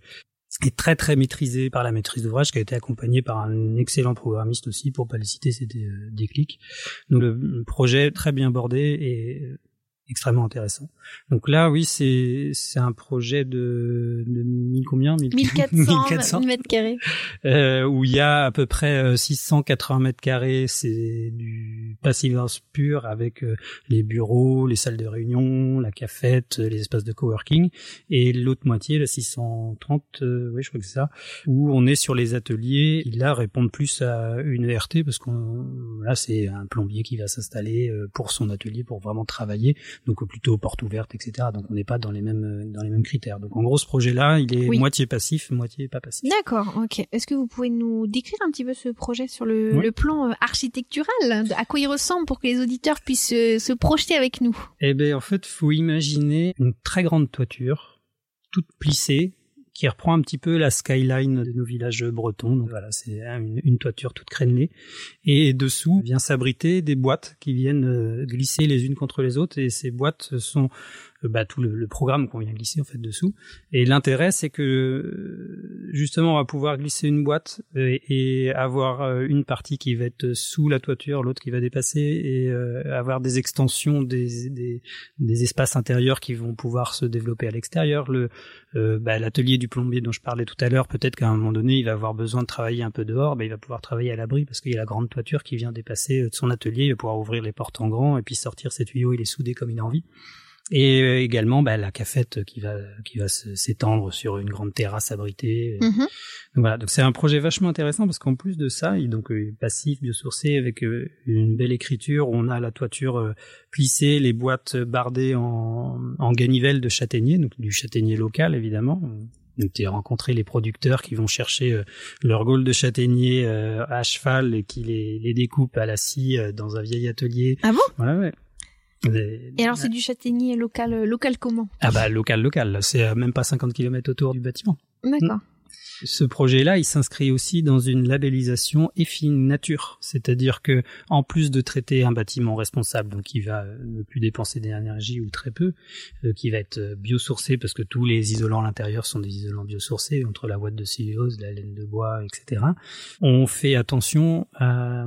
est très très maîtrisé par la maîtrise d'ouvrage qui a été accompagné par un excellent programmiste aussi pour pas le citer c'était euh, Déclic donc le projet très bien bordé et euh, extrêmement intéressant. Donc là, oui, c'est c'est un projet de, de 1000 combien? 1400, 1400 mètres carrés. Euh, où il y a à peu près 680 euh, mètres carrés, c'est du passivance pur avec euh, les bureaux, les salles de réunion, la cafette, les espaces de coworking. Et l'autre moitié, la 630, euh, oui, je crois que c'est ça, où on est sur les ateliers. Il là répondent plus à une ERT parce qu'on là, c'est un plombier qui va s'installer pour son atelier pour vraiment travailler donc plutôt porte ouverte, etc. Donc on n'est pas dans les mêmes dans les mêmes critères. Donc en gros, ce projet-là, il est moitié passif, moitié pas passif. D'accord, ok. Est-ce que vous pouvez nous décrire un petit peu ce projet sur le, le plan euh, architectural À quoi il ressemble pour que les auditeurs puissent se, se projeter avec nous? Eh ben en fait, faut imaginer une très grande toiture, toute plissée, qui reprend un petit peu la skyline de nos villages bretons. Donc voilà, c'est une, toiture toute crénelée. Et dessous vient s'abriter des boîtes qui viennent euh, glisser les unes contre les autres. Et ces boîtes sont bah, tout le, le programme qu'on vient glisser en fait dessous. Et l'intérêt, c'est que euh, justement, on va pouvoir glisser une boîte et, et, avoir une partie qui va être sous la toiture, l'autre qui va dépasser, et euh, avoir des extensions des, des, des, espaces intérieurs qui vont pouvoir se développer à l'extérieur. Le euh, bah, l'atelier du plombier dont je parlais tout à l'heure, peut-être qu'à un moment donné, il va avoir besoin de travailler un peu dehors, bah, il va pouvoir travailler à l'abri parce qu'il y a la grande toiture qui vient dépasser de son atelier, il va pouvoir ouvrir les portes en grand et puis sortir ses tuyaux, il est soudé comme il a envie et euh, également bah, la cafette qui va qui va s'étendre sur une grande terrasse abritée. Mm Donc voilà, donc c'est un projet vachement intéressant parce qu'en plus de ça, il donc euh, passif, biosourcé avec euh, une belle écriture. On a la toiture plissée, les boîtes bardées en, en ganivelle de châtaignier, donc du châtaignier local évidemment. Donc tu rencontré les producteurs qui vont chercher leur gaule de châtaignier à cheval et qui les, les découpent à la scie dans un vieil atelier. Ah bon? Ouais ouais. Et alors c'est du châtaignier local, euh, local comment Ah bah local, local. C'est même pas 50 km autour du bâtiment. D'accord. Hmm. Ce projet-là, il s'inscrit aussi dans une labellisation EFI Nature, c'est-à-dire que en plus de traiter un bâtiment responsable, donc qui va ne plus dépenser d'énergie ou très peu, euh, qui va être biosourcé parce que tous les isolants à l'intérieur sont des isolants biosourcés entre la boîte de cellulose, la laine de bois, etc. On fait attention à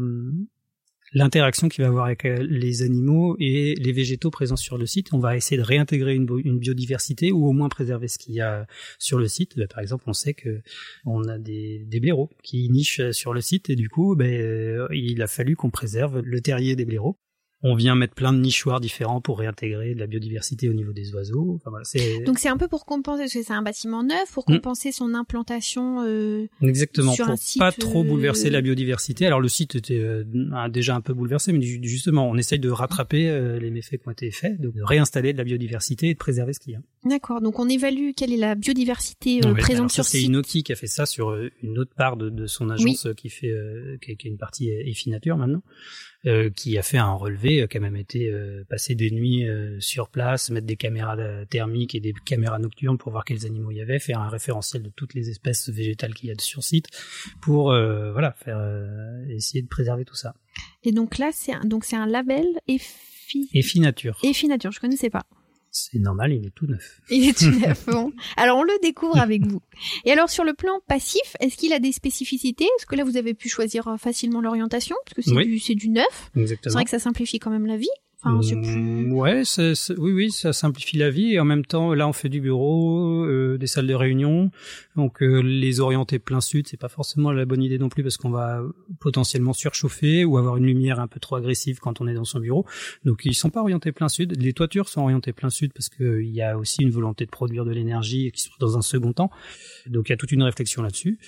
l'interaction qu'il va avoir avec euh, les animaux et les végétaux présents sur le site. On va essayer de réintégrer une, biodiversité ou au moins préserver ce qu'il y a sur le site. Bah, par exemple, on sait que on a des, blaireaux qui nichent sur le site et du coup, euh, il a fallu qu'on préserve le terrier des blaireaux on vient mettre plein de nichoirs différents pour réintégrer de la biodiversité au niveau des oiseaux. Enfin, voilà, c'est... Donc c'est un peu pour compenser, parce que c'est un bâtiment neuf, pour hmm. compenser son implantation. Euh, Exactement, sur pour un site, pas trop euh, bouleverser la biodiversité. Alors le site était euh, déjà un peu bouleversé, mais justement, on essaye de rattraper euh, les méfaits qui ont été faits, de réinstaller de la biodiversité et de préserver ce qu'il y a. D'accord, donc on évalue quelle est la biodiversité euh, présente sur site. C'est Inoki qui a fait ça sur une autre part de, de son agence qui fait qui, qui, est une partie EFI Nature maintenant. Euh, qui a fait un relevé, euh, qui a même été euh, passer des nuits sur place, mettre des caméras thermiques et des caméras nocturnes pour voir quels animaux il y avait, faire un référentiel de toutes les espèces végétales qu'il y a sur site, pour voilà faire essayer de préserver tout ça. Et donc là, c'est un, donc c'est un label EFI. EFI Nature. EFI Nature, je connaissais pas. C'est normal, il est tout neuf. Il est tout neuf, bon. Alors on le découvre avec vous. Et alors sur le plan passif, est-ce qu'il a des spécificités? Est-ce que là vous avez pu choisir euh, facilement l'orientation? Parce que c'est du, c'est du neuf. Exactement. C'est vrai que ça simplifie quand même la vie. Mmh, ouais, oui, oui, ça simplifie la vie et en même temps, là, on fait du bureau, euh, des salles de réunion, donc euh, les orienter plein sud, c'est pas forcément la bonne idée non plus parce qu'on va potentiellement surchauffer ou avoir une lumière un peu trop agressive quand on est dans son bureau. Donc ils sont pas orientés plein sud. Les toitures sont orientées plein sud parce qu'il y a aussi une volonté de produire de l'énergie qui se dans un second temps. Donc il y a toute une réflexion là-dessus.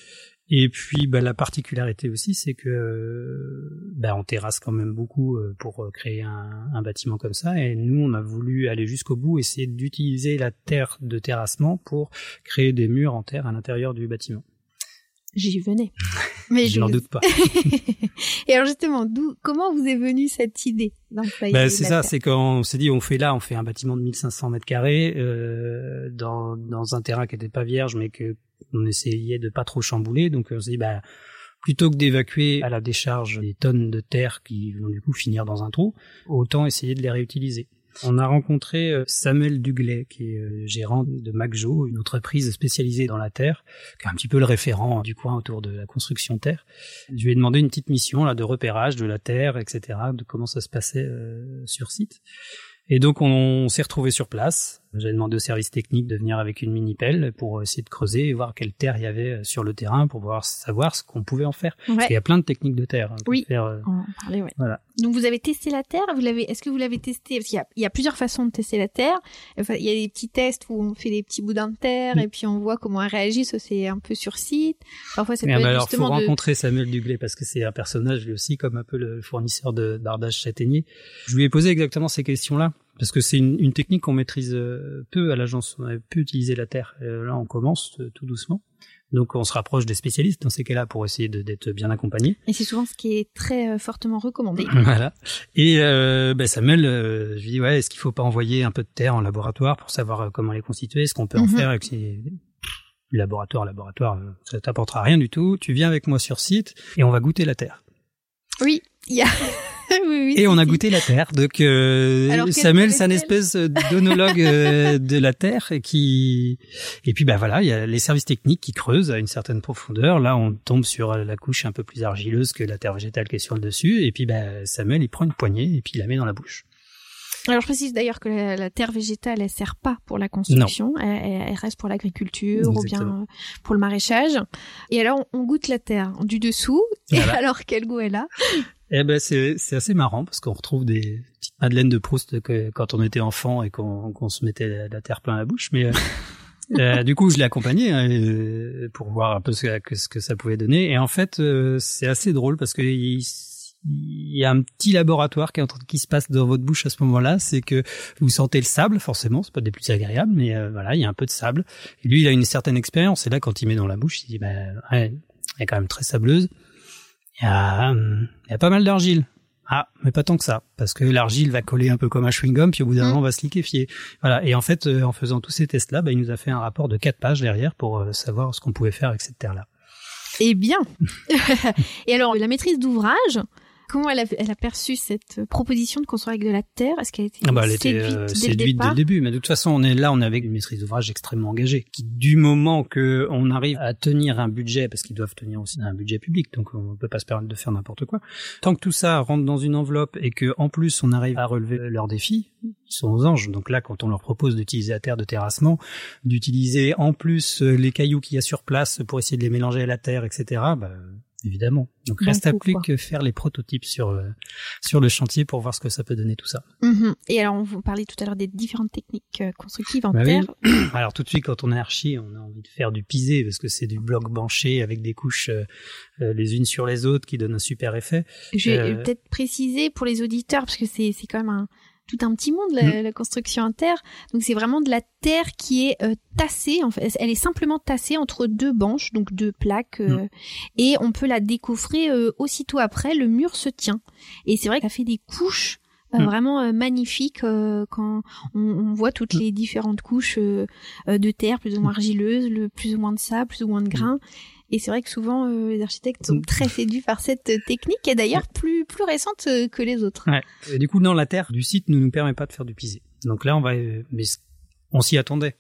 Et puis bah, la particularité aussi, c'est que bah, on terrasse quand même beaucoup euh, pour créer un, un, bâtiment comme ça. Et nous, on a voulu aller jusqu'au bout, essayer d'utiliser la terre de terrassement pour créer des murs en terre à l'intérieur du bâtiment. J'y venais. Mais je n'en doute pas. et alors justement, d'où, comment vous est venue cette idée bah, C'est ça, c'est quand on s'est dit, on fait là, on fait un bâtiment de 1500 mètres carrés euh, dans, dans un terrain qui n'était pas vierge, mais que on essayait de pas trop chambouler. Donc on s'est dit, bah, plutôt que d'évacuer à la décharge des tonnes de terre qui vont du coup finir dans un trou, autant essayer de les réutiliser. On a rencontré euh, Samuel Duglet, qui est euh, gérant de MacJo, une entreprise spécialisée dans la terre, qui est un petit peu le référent du coin autour de la construction terre. Je lui ai demandé une petite mission là de repérage de la terre, etc., de comment ça se passait euh, sur site. Et donc on, s'est retrouvé sur place. J'ai demandé au service technique de venir avec une mini pelle pour essayer de creuser et voir quelle terre il y avait sur le terrain pour pouvoir savoir ce qu'on pouvait en faire. Parce qu'il y a plein de techniques de terre. Hein, oui. Faire, euh, on parlait, ouais. Voilà. Donc vous avez testé la terre. Vous l'avez. Est-ce que vous l'avez testé? Parce qu'il y a, il y a plusieurs façons de tester la terre. Enfin, il y a des petits tests où on fait des petits boudins de terre et puis on voit comment elle réagit. Ça c'est un peu sur site. Parfois ça peut être alors, justement faut rencontrer Samuel Duglet parce que c'est un personnage lui aussi comme un peu le fournisseur de d'ardage châtaignier. Je lui ai posé exactement ces questions-là parce que c'est une, une, technique qu'on maîtrise euh, peu à l'agence. On a peu utilisé la terre. Euh, là, on commence euh, tout doucement. Donc, on se rapproche des spécialistes dans ces cas-là pour essayer d'être bien accompagné. Et c'est souvent ce qui est très fortement recommandé. voilà. Et euh, ben Samuel, je lui dis ouais, est-ce qu'il faut pas envoyer un peu de terre en laboratoire pour savoir comment les constituer, ce qu'on peut en mhm. faire avec ces laboratoire, laboratoire, ça t'apportera rien du tout. Tu viens avec moi sur site et on va goûter la terre. Oui, il y a et on a goûté la Terre. Donc euh, Samuel, c'est un espèce d'onologue euh, de la Terre et qui et puis bah voilà, il y a les services techniques qui creusent à une certaine profondeur. Là, on tombe sur la couche un peu plus argileuse que la terre végétale qui est sur le dessus. Et puis bah Samuel, il prend une poignée et puis il la met dans la bouche. Alors je précise d'ailleurs que la, terre végétale, elle sert pas pour la construction, elle, elle, reste pour l'agriculture ou bien pour le maraîchage. Et alors on, goûte la terre du dessous. Et alors quel goût elle a? Eh ben c'est c'est assez marrant parce qu'on retrouve des petites madeleines de Proust que, quand on était enfant et qu'on qu'on se mettait la, terre plein à la bouche. Mais euh, euh, du coup, je l'ai accompagné hein, euh, pour voir un peu ce que, ce que ça pouvait donner. Et en fait, c'est assez drôle parce que il, y a un petit laboratoire qui, est en train, qui se passe dans votre bouche à ce moment-là, c'est que vous sentez le sable, forcément, c'est pas des plus agréables, mais voilà, il y a un peu de sable. Et lui, il a une certaine expérience. Et là, quand il met dans la bouche, il dit, ben, ouais, elle est quand même très sableuse il y a, hum, il y a pas mal d'argile. Ah, mais pas tant que ça, parce que l'argile va coller un peu comme un chewing-gum, puis au bout d'un mmh. moment, on va se liquéfier. Voilà. Et en fait, euh, en faisant tous ces tests-là, bah, il nous a fait un rapport de quatre pages derrière pour euh, savoir ce qu'on pouvait faire avec cette terre-là. Eh bien. Et alors, la maîtrise d'ouvrage, Comment elle a, elle a perçu cette proposition de construire avec de la terre? Est-ce qu'elle était ah bah, elle séduite, était, euh, dès, séduite dès le début Mais de toute façon, on est là, on est avec une maîtrise d'ouvrage extrêmement engagée. Qui, du moment que on arrive à tenir un budget, parce qu'ils doivent tenir aussi un budget public, donc on peut pas se permettre de faire n'importe quoi. Tant que tout ça rentre dans une enveloppe et que en plus on arrive à relever leurs défis, ils sont aux anges. Donc là, quand on leur propose d'utiliser la terre de terrassement, d'utiliser en plus euh, les cailloux qu'il y a sur place pour essayer de les mélanger à la terre, etc. Bah, évidemment. Donc reste à plus que faire les prototypes sur euh, sur le chantier pour voir ce que ça peut donner tout ça. Mhm. Et alors on vous parlait tout à l'heure des différentes techniques euh, constructives en bah terre. Alors tout de suite quand on est archi, on a envie de faire du pisé parce que c'est du bloc banché avec des couches euh, les unes sur les autres qui donnent un super effet. Je vais peut-être préciser pour les auditeurs parce que c'est c'est quand même un tout un petit monde la, mm. la construction en terre. Donc c'est vraiment de la terre qui est euh, tassée. En fait, elle est simplement tassée entre deux banches, donc deux plaques, euh, mm. et on peut la décoffrer euh, aussitôt après. Le mur se tient. Et c'est vrai qu'elle fait des couches mm. vraiment magnifiques quand on, on, voit toutes les différentes couches de terre, plus ou moins argileuse, le plus ou moins de sable, plus ou moins de grains. Et c'est vrai que souvent euh, les architectes sont très séduits par cette technique, qui est d'ailleurs plus plus récente euh, que les autres. Ouais. Et du coup, non, la terre du site ne nous permet pas de faire du pisé. Donc là, on va, mais on s'y attendait,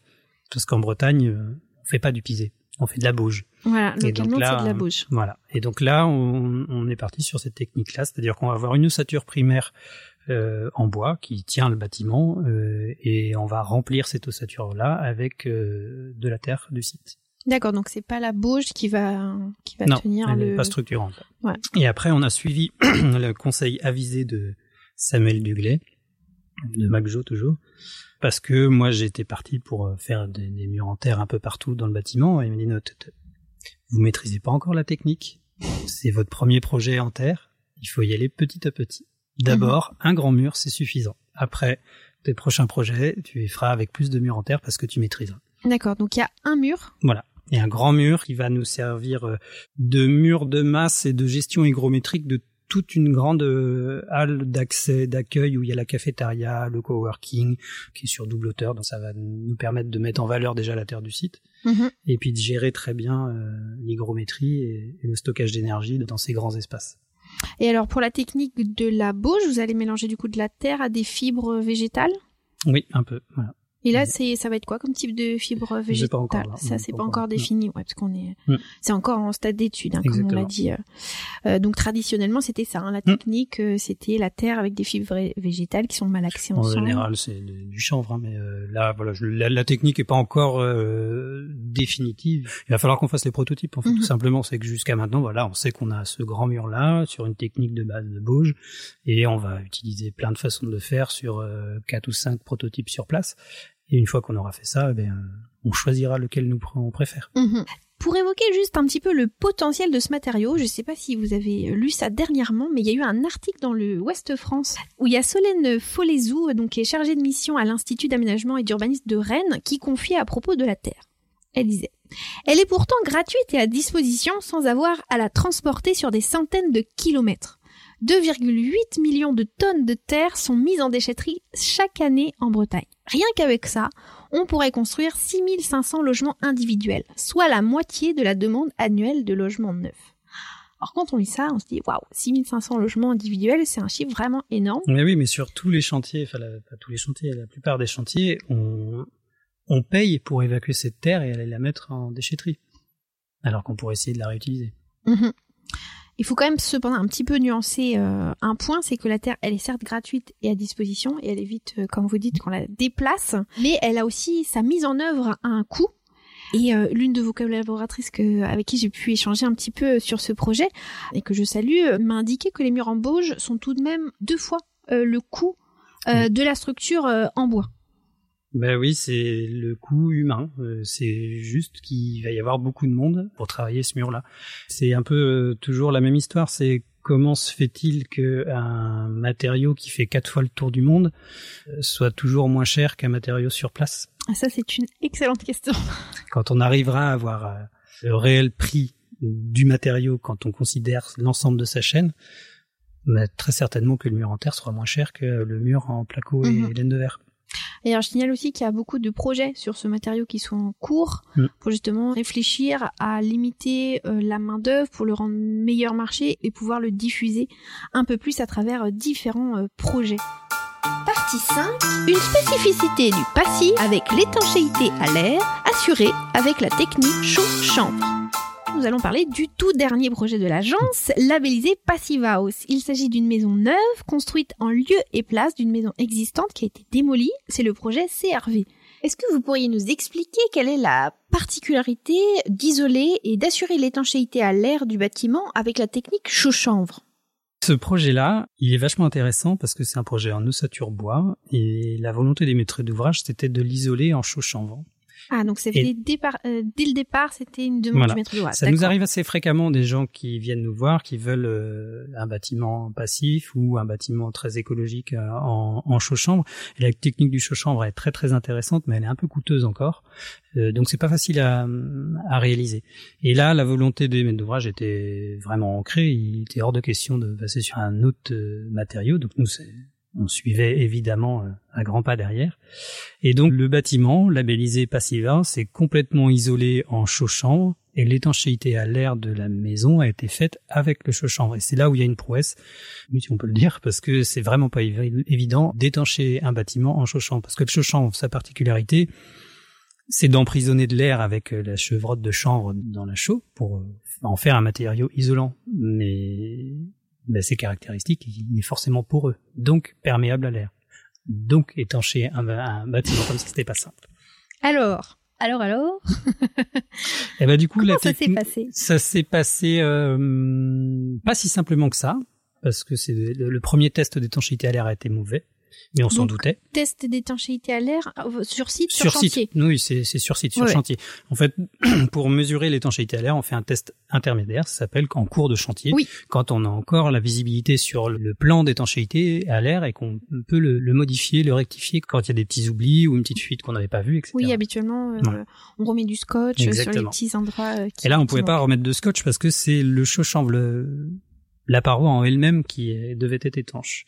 parce qu'en Bretagne, euh, on fait pas du pisé, on fait de la bauge. Voilà, localement c'est de la bauge. Voilà. Et donc là, on, on est parti sur cette technique-là, c'est-à-dire qu'on va avoir une ossature primaire euh, en bois qui tient le bâtiment euh, et on va remplir cette ossature là avec euh, de la terre du site. D'accord, donc c'est pas la bauge qui va qui va non, tenir elle le. pas structurante. Ouais. Et après, on a suivi le conseil avisé de Samuel Duglet, de MacJo toujours, parce que moi j'étais parti pour euh, faire des, murs en terre un peu partout dans le bâtiment. Et il m'a dit non, Vous maîtrisez pas encore la technique. C'est votre premier projet en terre. Il faut y aller petit à petit. D'abord, un grand mur, c'est suffisant. Après, tes prochains projets, tu les feras avec plus de murs en terre parce que tu maîtrises. D'accord. Donc il y a un mur. Voilà. Et un grand mur qui va nous servir euh, de mur de masse et de gestion hygrométrique de toute une grande euh, halle d'accès, d'accueil où il y a la cafétéria, le coworking, qui est sur double hauteur. Donc ça va nous permettre de mettre en valeur déjà la terre du site. Mhm. Et puis de gérer très bien euh, l'hygrométrie et, et le stockage d'énergie dans ces grands espaces. Et alors pour la technique de la bauge, vous allez mélanger du coup de la terre à des fibres végétales? Oui, un peu. Voilà. Et là, c'est ça va être quoi comme type de fibre végétale? là. Ça, c'est est pas pas encore défini, ouais, parce qu'on est, Mm. c'est encore en stade d'étude, hein, comme on l'a dit. euh. Euh, donc traditionnellement, c'était ça. hein, la Mm. technique, euh, c'était la terre avec des fibres vé- végétales qui sont malaxées En ensemble. général, c'est du chanvre, hein, mais euh, là, voilà, je- la, la technique est pas encore euh, définitive. Il va falloir qu'on fasse les prototypes. En fait, tout simplement, c'est que jusqu'à maintenant, voilà, on sait qu'on a ce grand mur là sur une technique de base de Bauge, et on va utiliser plein de façons de le faire sur euh, quatre ou cinq prototypes sur place. Et une fois qu'on aura fait ça, eh on choisira lequel nous on préfère. Mhm. Pour évoquer juste un petit peu le potentiel de ce matériau, je ne sais pas si vous avez lu ça dernièrement, mais il y a eu un article dans le Ouest France où il y a Solène Folezou, donc qui est chargée de mission à l'Institut d'aménagement et d'urbanisme de Rennes, qui confiait à propos de la Terre. Elle disait Elle est pourtant gratuite et à disposition sans avoir à la transporter sur des centaines de kilomètres. 2,8 millions de tonnes de terre sont mises en déchetterie chaque année en Bretagne. Rien qu'avec ça, on pourrait construire 6500 logements individuels, soit la moitié de la demande annuelle de logements neufs. Alors quand on lit ça, on se dit waouh, 6500 logements individuels, c'est un chiffre vraiment énorme. Mais oui, mais sur tous les chantiers, enfin la- pas tous les chantiers, la plupart des chantiers, on, on paye pour évacuer cette terre et aller la mettre en déchetterie, alors qu'on pourrait essayer de la réutiliser. Mhm. Il faut quand même cependant un petit peu nuancer euh, un point, c'est que la terre, elle est certes gratuite et à disposition, et elle évite, euh, comme vous dites, qu'on la déplace, mais elle a aussi sa mise en œuvre à un coût. Et euh, l'une de vos collaboratrices que, avec qui j'ai pu échanger un petit peu sur ce projet, et que je salue, euh, m'a indiqué que les murs en Bauge sont tout de même deux fois euh, le coût euh, de la structure euh, en bois. Ben oui, c'est le coût humain. Euh, c'est juste qu'il va y avoir beaucoup de monde pour travailler ce mur-là. C'est un peu euh, toujours la même histoire. C'est comment se fait-il que un matériau qui fait quatre fois le tour du monde euh, soit toujours moins cher qu'un matériau sur place? Ah, ça, c'est une excellente question. Quand on arrivera à avoir le réel prix du matériau quand on considère l'ensemble de sa chaîne, ben, très certainement que le mur en terre sera moins cher que le mur en placo et Mhm. laine de verre. Et alors, je signale aussi qu'il y a beaucoup de projets sur ce matériau qui sont en cours Mm. pour justement réfléchir à limiter euh, la main d'œuvre pour le rendre meilleur marché et pouvoir le diffuser un peu plus à travers euh, différents euh, projets. Partie 5. Une spécificité du passif avec l'étanchéité à l'air assurée avec la technique chaud-chambre. Nous allons parler du tout dernier projet de l'agence, labellisé Passive House. Il s'agit d'une maison neuve construite en lieu et place d'une maison existante qui a été démolie. C'est le projet CRV. Est-ce que vous pourriez nous expliquer quelle est la particularité d'isoler et d'assurer l'étanchéité à l'air du bâtiment avec la technique chaud-chanvre Ce projet-là, il est vachement intéressant parce que c'est un projet en ossature bois et la volonté des maîtres d'ouvrage, c'était de l'isoler en chaud chanvre. Ah, donc c'est Et- dès, euh, dès le départ, c'était une demande Voilà. du maître d'ouvrage. Ça nous arrive assez fréquemment des gens qui viennent nous voir, qui veulent euh, un bâtiment passif ou un bâtiment très écologique euh, en, en chambre. Et la technique du chaud chambre est très très intéressante, mais elle est un peu coûteuse encore. Euh, donc c'est pas facile à, à réaliser. Et là, la volonté des maîtres d'ouvrage était vraiment ancrée. Il était hors de question de passer sur un autre matériau. Donc nous, c'est- on suivait évidemment euh, à grands pas derrière. Et donc le bâtiment, labellisé Passiva, c'est complètement isolé en chaud chambre et l'étanchéité à l'air de la maison a été faite avec le chaud chambre. Et c'est là où il y a une prouesse, si on peut le dire, parce que c'est vraiment pas évi- évident d'étancher un bâtiment en chaud chambre. Parce que le chaud chambre, sa particularité, c'est d'emprisonner de l'air avec euh, la chevrotte de chanvre dans la chaux pour euh, en faire un matériau isolant. Mais ben, ces caractéristiques, il est forcément poreux, donc perméable à l'air. Donc étancher un, un bâtiment comme ça, c'était pas simple. Alors, alors, alors, Et ben du coup, comment la ça s'est passé? ça s'est passé euh, pas si simplement que ça, parce que c'est le, le premier test d'étanchéité à l'air a été mauvais. Mais on s'en doutait. Test d'étanchéité à l'air euh, sur site, sur, Sur chantier. site. Oui, c'est sur site, sur Ouais. chantier. En fait, pour mesurer l'étanchéité à l'air, on fait un test intermédiaire, ça s'appelle en cours de chantier. Oui. Quand on a encore la visibilité sur le plan d'étanchéité à l'air et qu'on peut le, le modifier, le rectifier quand il y a des petits oublis ou une petite fuite qu'on n'avait pas vue, etc. Oui, habituellement, euh, Voilà. on remet du scotch euh, sur les petits endroits. euh, qui- Et là, on pouvait pas remettre de scotch parce que c'est le chaud-chanvre, le- la paroi en elle-même qui devait être étanche.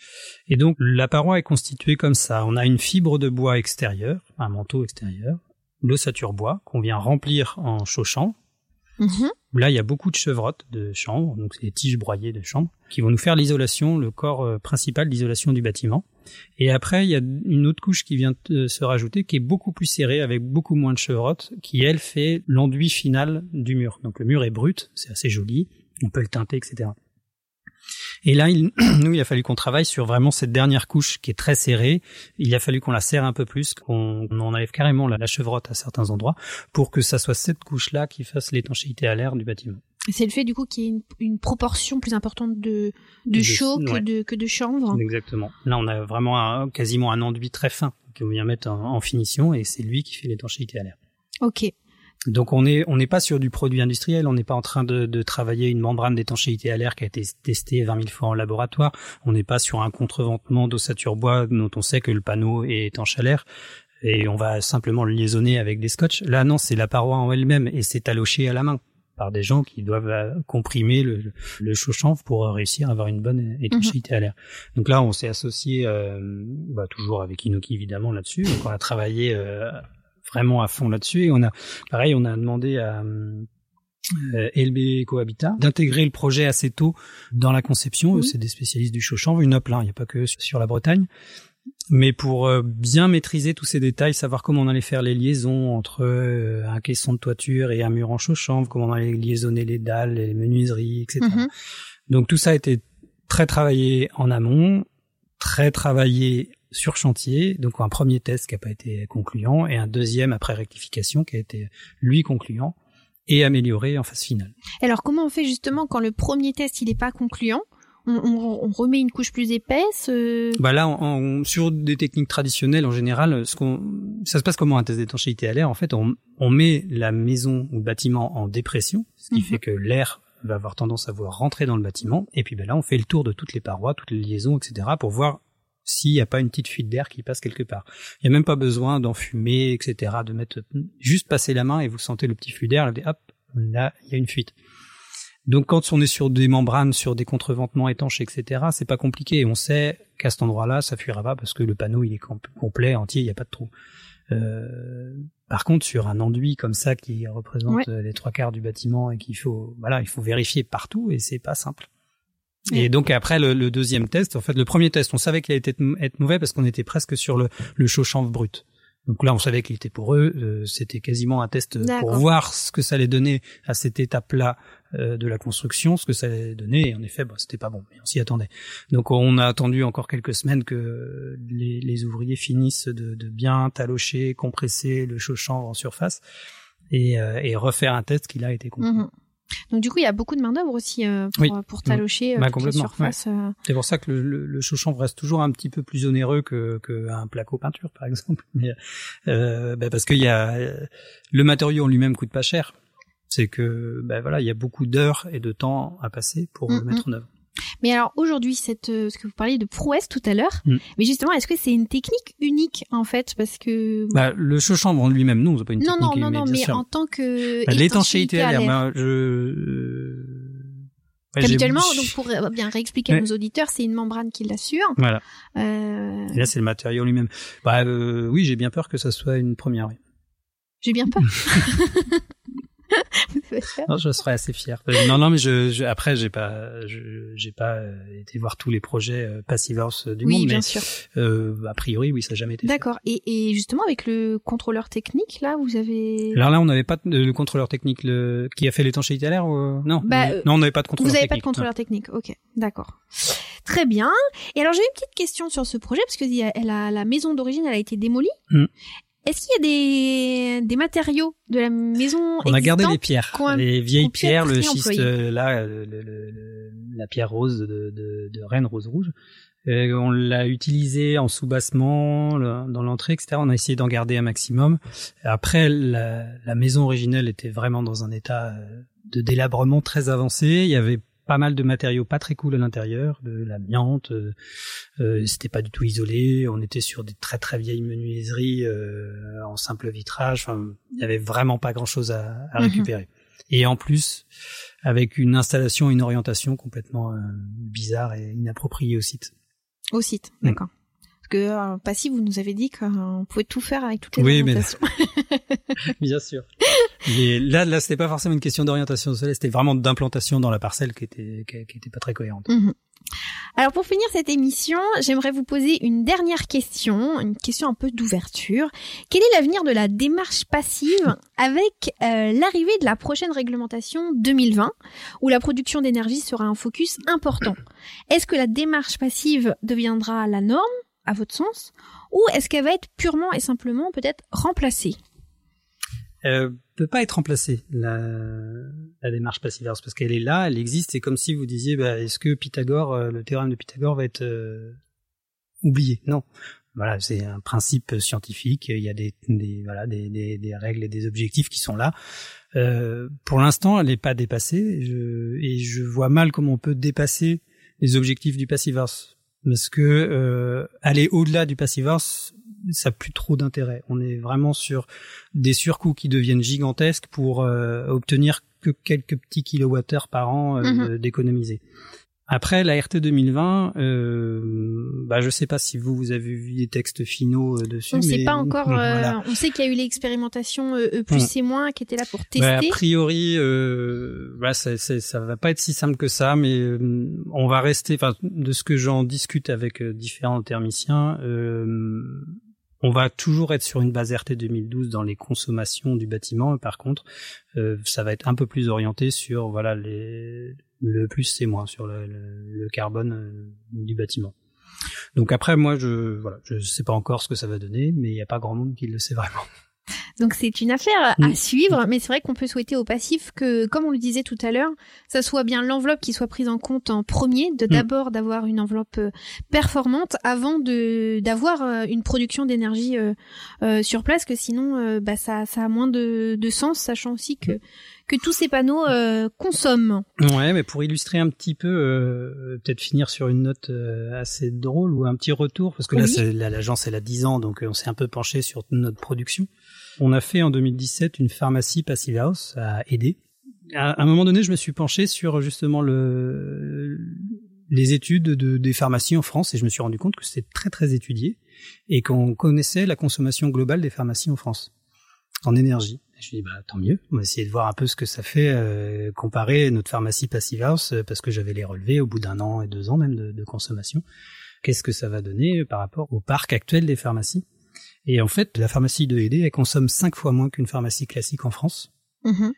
Et donc, la paroi est constituée comme ça. On a une fibre de bois extérieure, un manteau extérieur, l'ossature bois qu'on vient remplir en chaud-chanvre. Mhm. Là, il y a beaucoup de chevrottes de chanvre, donc c'est des tiges broyées de chanvre, qui vont nous faire l'isolation, le corps euh, principal d'isolation du bâtiment. Et après, il y a une autre couche qui vient de se rajouter, qui est beaucoup plus serrée, avec beaucoup moins de chevrottes, qui elle fait l'enduit final du mur. Donc le mur est brut, c'est assez joli, on peut le teinter, etc. Et là, il, nous, il a fallu qu'on travaille sur vraiment cette dernière couche qui est très serrée. Il a fallu qu'on la serre un peu plus, qu'on on enlève carrément la, la chevrotte à certains endroits, pour que ça soit cette couche-là qui fasse l'étanchéité à l'air du bâtiment. C'est le fait du coup qu'il y ait une, une proportion plus importante de, de De- chaud que de, que de chanvre. Exactement. Là, on a vraiment un- quasiment un enduit très fin qu'on vient mettre en, en finition et c'est lui qui fait l'étanchéité à l'air. Ok. Donc on est on n'est pas sur du produit industriel, on n'est pas en train de, de travailler une membrane d'étanchéité à l'air qui a été testée 20 000 fois en laboratoire. On n'est pas sur un contreventement d'ossature bois dont on sait que le panneau est étanche à l'air et on va simplement le liaisonner avec des scotch. Là non, c'est la paroi en elle-même et c'est taloché à la main par des gens qui doivent euh, comprimer le, le chaud-chanvre pour réussir à avoir une bonne étanchéité à l'air. Donc là, on s'est associé euh, bah, toujours avec Inoki évidemment là-dessus. Donc on a travaillé euh, vraiment à fond là-dessus et on a pareil, on a demandé à euh, LB Cohabitat d'intégrer le projet assez tôt dans la conception. Mhm. C'est des spécialistes du chaud-chanvre, une up là, il n'y a pas que sur la Bretagne. Mais pour euh, bien maîtriser tous ces détails, savoir comment on allait faire les liaisons entre euh, un caisson de toiture et un mur en chaud-chanvre, comment on allait liaisonner les dalles, les menuiseries, etc. Mhm. Donc tout ça a été très travaillé en amont, très travaillé sur chantier. Donc un premier test qui n'a pas été concluant et un deuxième après rectification qui a été lui concluant et amélioré en phase finale. Alors comment on fait justement quand le premier test il n'est pas concluant? On, on- on remet une couche plus épaisse euh, Bah là, sur des techniques traditionnelles en général, ce qu'on, ça se passe comment un test d'étanchéité à l'air? En fait, on, on met la maison ou le bâtiment en dépression, ce qui Mhm. fait que l'air va avoir tendance à vouloir rentrer dans le bâtiment. Et puis ben là, on fait le tour de toutes les parois, toutes les liaisons, etc., pour voir s'il n'y a pas une petite fuite d'air qui passe quelque part. Il n'y a même pas besoin d'enfumer, etc., de mettre juste passer la main et vous sentez le petit flux d'air, là, hop, là, il y a une fuite. Donc quand on est sur des membranes, sur des contreventements étanches, etc., c'est pas compliqué. On sait qu'à cet endroit-là, ça fuira pas parce que le panneau il est com- complet, entier, il n'y a pas de trou. Euh, par contre, sur un enduit comme ça qui représente Ouais. les trois quarts du bâtiment et qu'il faut, voilà, il faut vérifier partout et c'est pas simple. Et donc après le, le deuxième test, en fait, le premier test, on savait qu'il allait être, être mauvais parce qu'on était presque sur le, le chaud chanvre brut. Donc là, on savait qu'il était pour eux. euh, C'était quasiment un test pour voir ce que ça allait donner à cette étape-là euh, de la construction, ce que ça allait donner. Et en effet, bah, c'était pas bon, mais on s'y attendait. Donc on a attendu encore quelques semaines que les, les ouvriers finissent de, de bien talocher, compresser le chaud en surface et, euh, et refaire un test qui là a été conclu. mhm. Donc du coup il y a beaucoup de main d'œuvre aussi euh, pour, Oui. pour talocher euh, Bah, surface. euh. C'est pour ça que le, le, le reste toujours un petit peu plus onéreux que qu'un placo peinture, par exemple. Mais, euh, bah, parce qu'il y a euh, le matériau en lui-même coûte pas cher. C'est que bah, voilà, il y a beaucoup d'heures et de temps à passer pour Mm, le mettre en œuvre. Mais alors aujourd'hui, cette, euh, ce que vous parliez de prouesse tout à l'heure, Mm. mais justement, est-ce que c'est une technique unique en fait? Parce que Bah, le chaud chanvre en lui-même, non, c'est pas une non, non, technique. non, non, bien mais sûr. en tant que Bah, L'étanchéité à l'air, bah, je. euh, ouais, j'ai- Habituellement, donc pour euh, bien réexpliquer à nos auditeurs, c'est une membrane qui l'assure. Voilà. Euh, Et là, c'est le matériau lui-même. Bah, euh, oui, j'ai bien peur que ça soit une première. Oui. J'ai bien peur. Non, je serais assez fier. Euh, non, non, mais je, je après, j'ai pas, je- j'ai pas euh, été voir tous les projets euh, Passivers du oui, monde, bien mais sûr. euh, a priori, oui, ça n'a jamais été. D'accord. Et, et justement, avec le contrôleur technique, là, vous avez. Alors là, on n'avait pas de, le contrôleur technique le, qui a fait l'étanchéité à l'air ou non Bah, on- Non, on n'avait pas de Vous contrôleur n'avez technique. pas de contrôleur technique, ok, d'accord. Très bien. Et alors j'ai une petite question sur ce projet parce que la maison d'origine elle a été démolie. Mm. Est-ce qu'il y a des, des matériaux de la maison On a gardé les pierres, a- les vieilles pierres, le schiste euh, là, euh, le- le- le- la pierre rose de, de, de Rennes rose rouge, on l'a utilisé en sous-bassement dans l'entrée, etc. On a essayé d'en garder un maximum. Après, la, la, maison originelle était vraiment dans un état de délabrement très avancé. Il y avait pas mal de matériaux pas très cool à l'intérieur, de l'amiante, euh, euh, c'était pas du tout isolé, on était sur des très très vieilles menuiseries euh, en simple vitrage, enfin, il y avait vraiment pas grand chose à, à mhm. récupérer. Et en plus, avec une installation, une orientation complètement euh, bizarre et inappropriée au site. Au site, mm. d'accord. Parce que euh, Passy, vous nous avez dit qu'on pouvait tout faire avec toutes les oui, orientations. Mais... Bien sûr. Mais là, là, c'était pas forcément une question d'orientation au soleil, c'était vraiment d'implantation dans la parcelle qui était, qui, était pas très cohérente. Mhm. Alors pour finir cette émission, j'aimerais vous poser une dernière question, une question un peu d'ouverture. Quel est l'avenir de la démarche passive avec euh, l'arrivée de la prochaine réglementation 2020 où la production d'énergie sera un focus important? Est-ce que la démarche passive deviendra la norme, à votre sens, ou est-ce qu'elle va être purement et simplement peut-être remplacée? Euh, peut pas être remplacée la, la démarche passive parce qu'elle est là, elle existe. C'est comme si vous disiez, bah, est-ce que Pythagore, euh, le théorème de Pythagore va être euh, oublié? Non. Voilà, c'est un principe scientifique. Il y a des, des voilà des, des, des, règles et des objectifs qui sont là. Euh, pour l'instant, elle n'est pas dépassée. Je, et je vois mal comment on peut dépasser les objectifs du Passivers parce que euh, aller au-delà du Passivers, ça n'a plus trop d'intérêt. On est vraiment sur des surcoûts qui deviennent gigantesques pour euh, obtenir que quelques petits kilowattheures par an euh, mhm. d'économiser. Après la RT 2020, euh, bah je sais pas si vous vous avez vu des textes finaux euh, dessus. On ne sait pas encore. Euh, on sait qu'il y a eu l'expérimentation E plus et moins qui était là pour tester. Bah, a priori, euh, bah, ça, ça va pas être si simple que ça, mais on va rester. Enfin, de ce que j'en discute avec différents thermiciens, on va toujours être sur une base RT 2012 dans les consommations du bâtiment. Par contre, euh, ça va être un peu plus orienté sur voilà les, le plus c'est moins sur le, le, carbone euh, du bâtiment. Donc après, moi, je voilà, je sais pas encore ce que ça va donner, mais il n'y a pas grand monde qui le sait vraiment. Donc c'est une affaire à mm. suivre, mais c'est vrai qu'on peut souhaiter au passif que, comme on le disait tout à l'heure, ça soit bien l'enveloppe qui soit prise en compte en premier, de mm. d'abord d'avoir une enveloppe euh, performante avant de d'avoir euh, une production d'énergie euh, sur place, que sinon bah ça ça a moins de, de sens, sachant aussi que que tous ces panneaux consomment. Ouais, mais pour illustrer un petit peu, peut-être finir sur une note assez drôle ou un petit retour, parce que là, l'agence elle a 10 ans, donc on s'est un peu penché sur notre production. On a fait en 2017 une pharmacie Passive House à aider. À un moment donné, je me suis penché sur justement le, les études de, des pharmacies en France et je me suis rendu compte que c'était très très étudié et qu'on connaissait la consommation globale des pharmacies en France en énergie. Je me suis dit bah tant mieux, on va essayer de voir un peu ce que ça fait euh, comparer notre pharmacie Passive House euh, parce que j'avais les relevés au bout d'un an et deux ans même de, de consommation. Qu'est-ce que ça va donner par rapport au parc actuel des pharmacies? Et en fait, la pharmacie de ED, elle consomme cinq fois moins qu'une pharmacie classique en France. Mm-hmm.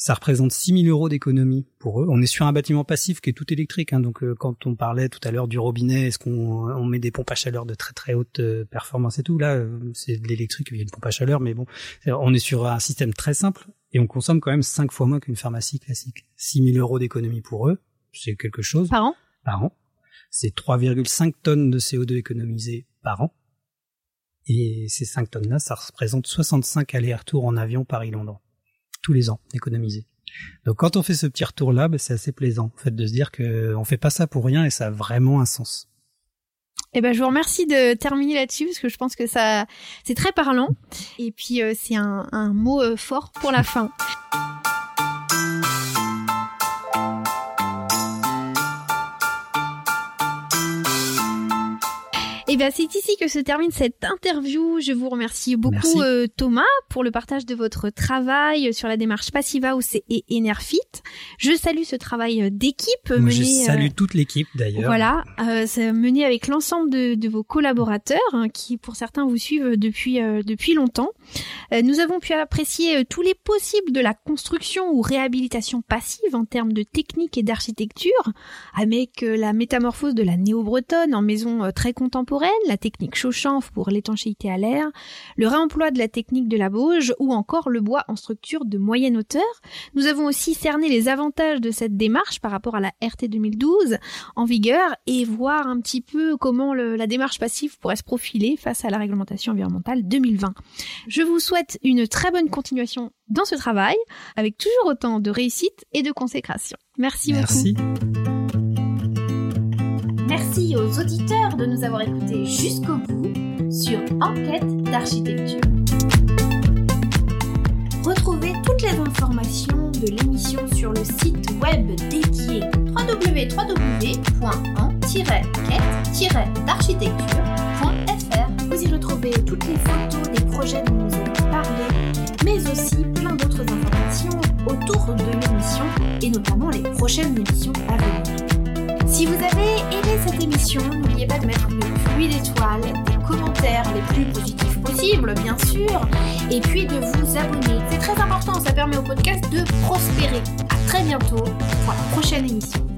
Ça représente 6 000 euros d'économie pour eux. On est sur un bâtiment passif qui est tout électrique. Hein, donc euh, quand on parlait tout à l'heure du robinet, est-ce qu'on on met des pompes à chaleur de très très haute euh, performance et tout? Là, euh, c'est de l'électrique, il y a une pompe à chaleur, mais bon, on est sur un système très simple et on consomme quand même cinq fois moins qu'une pharmacie classique. 6 000 euros d'économie pour eux, c'est quelque chose. Par an? Par an. C'est 3,5 tonnes de CO2 économisées par an. Et ces 5 tonnes-là, ça représente 65 allers-retours en avion Paris-Londres. Tous les ans, économisés. Donc quand on fait ce petit retour-là, ben, c'est assez plaisant, en fait, de se dire que on fait pas ça pour rien et ça a vraiment un sens. Eh ben, je vous remercie de terminer là-dessus parce que je pense que ça, c'est très parlant. Et puis, euh, c'est un, un, mot euh, fort pour la fin. Et eh bien, c'est ici que se termine cette interview. Je vous remercie beaucoup, euh, Thomas, pour le partage de votre travail sur la démarche Passiva et Enerfit. Je salue ce travail euh, d'équipe mené. Je salue euh, toute l'équipe d'ailleurs. Voilà, euh, c'est mené avec l'ensemble de, de, vos collaborateurs, hein, qui pour certains vous suivent depuis depuis longtemps. nous avons pu apprécier tous les possibles de la construction ou réhabilitation passive en termes de technique et d'architecture, avec la métamorphose de la néo-bretonne en maison très contemporaine la technique Chauchamp pour l'étanchéité à l'air, le réemploi de la technique de la bauge ou encore le bois en structure de moyenne hauteur. Nous avons aussi cerné les avantages de cette démarche par rapport à la RT 2012 en vigueur et voir un petit peu comment la démarche passive pourrait se profiler face à la réglementation environnementale 2020. Je vous souhaite une très bonne continuation dans ce travail avec toujours autant de réussite et de consécration. Merci, Merci. beaucoup. Merci aux auditeurs de nous avoir écoutés jusqu'au bout sur Enquête d'architecture. Retrouvez toutes les informations de l'émission sur le site web dédié www.en-quête-d'architecture.fr. Vous y retrouvez toutes les photos des projets dont nous avons parlé, mais aussi plein d'autres informations autour de l'émission et notamment les prochaines émissions à venir. Si vous avez aimé cette émission, n'oubliez pas de mettre une pluie d'étoiles, des commentaires les plus positifs possibles, bien sûr, et puis de vous abonner. C'est très important, ça permet au podcast de prospérer. À très bientôt pour la prochaine émission.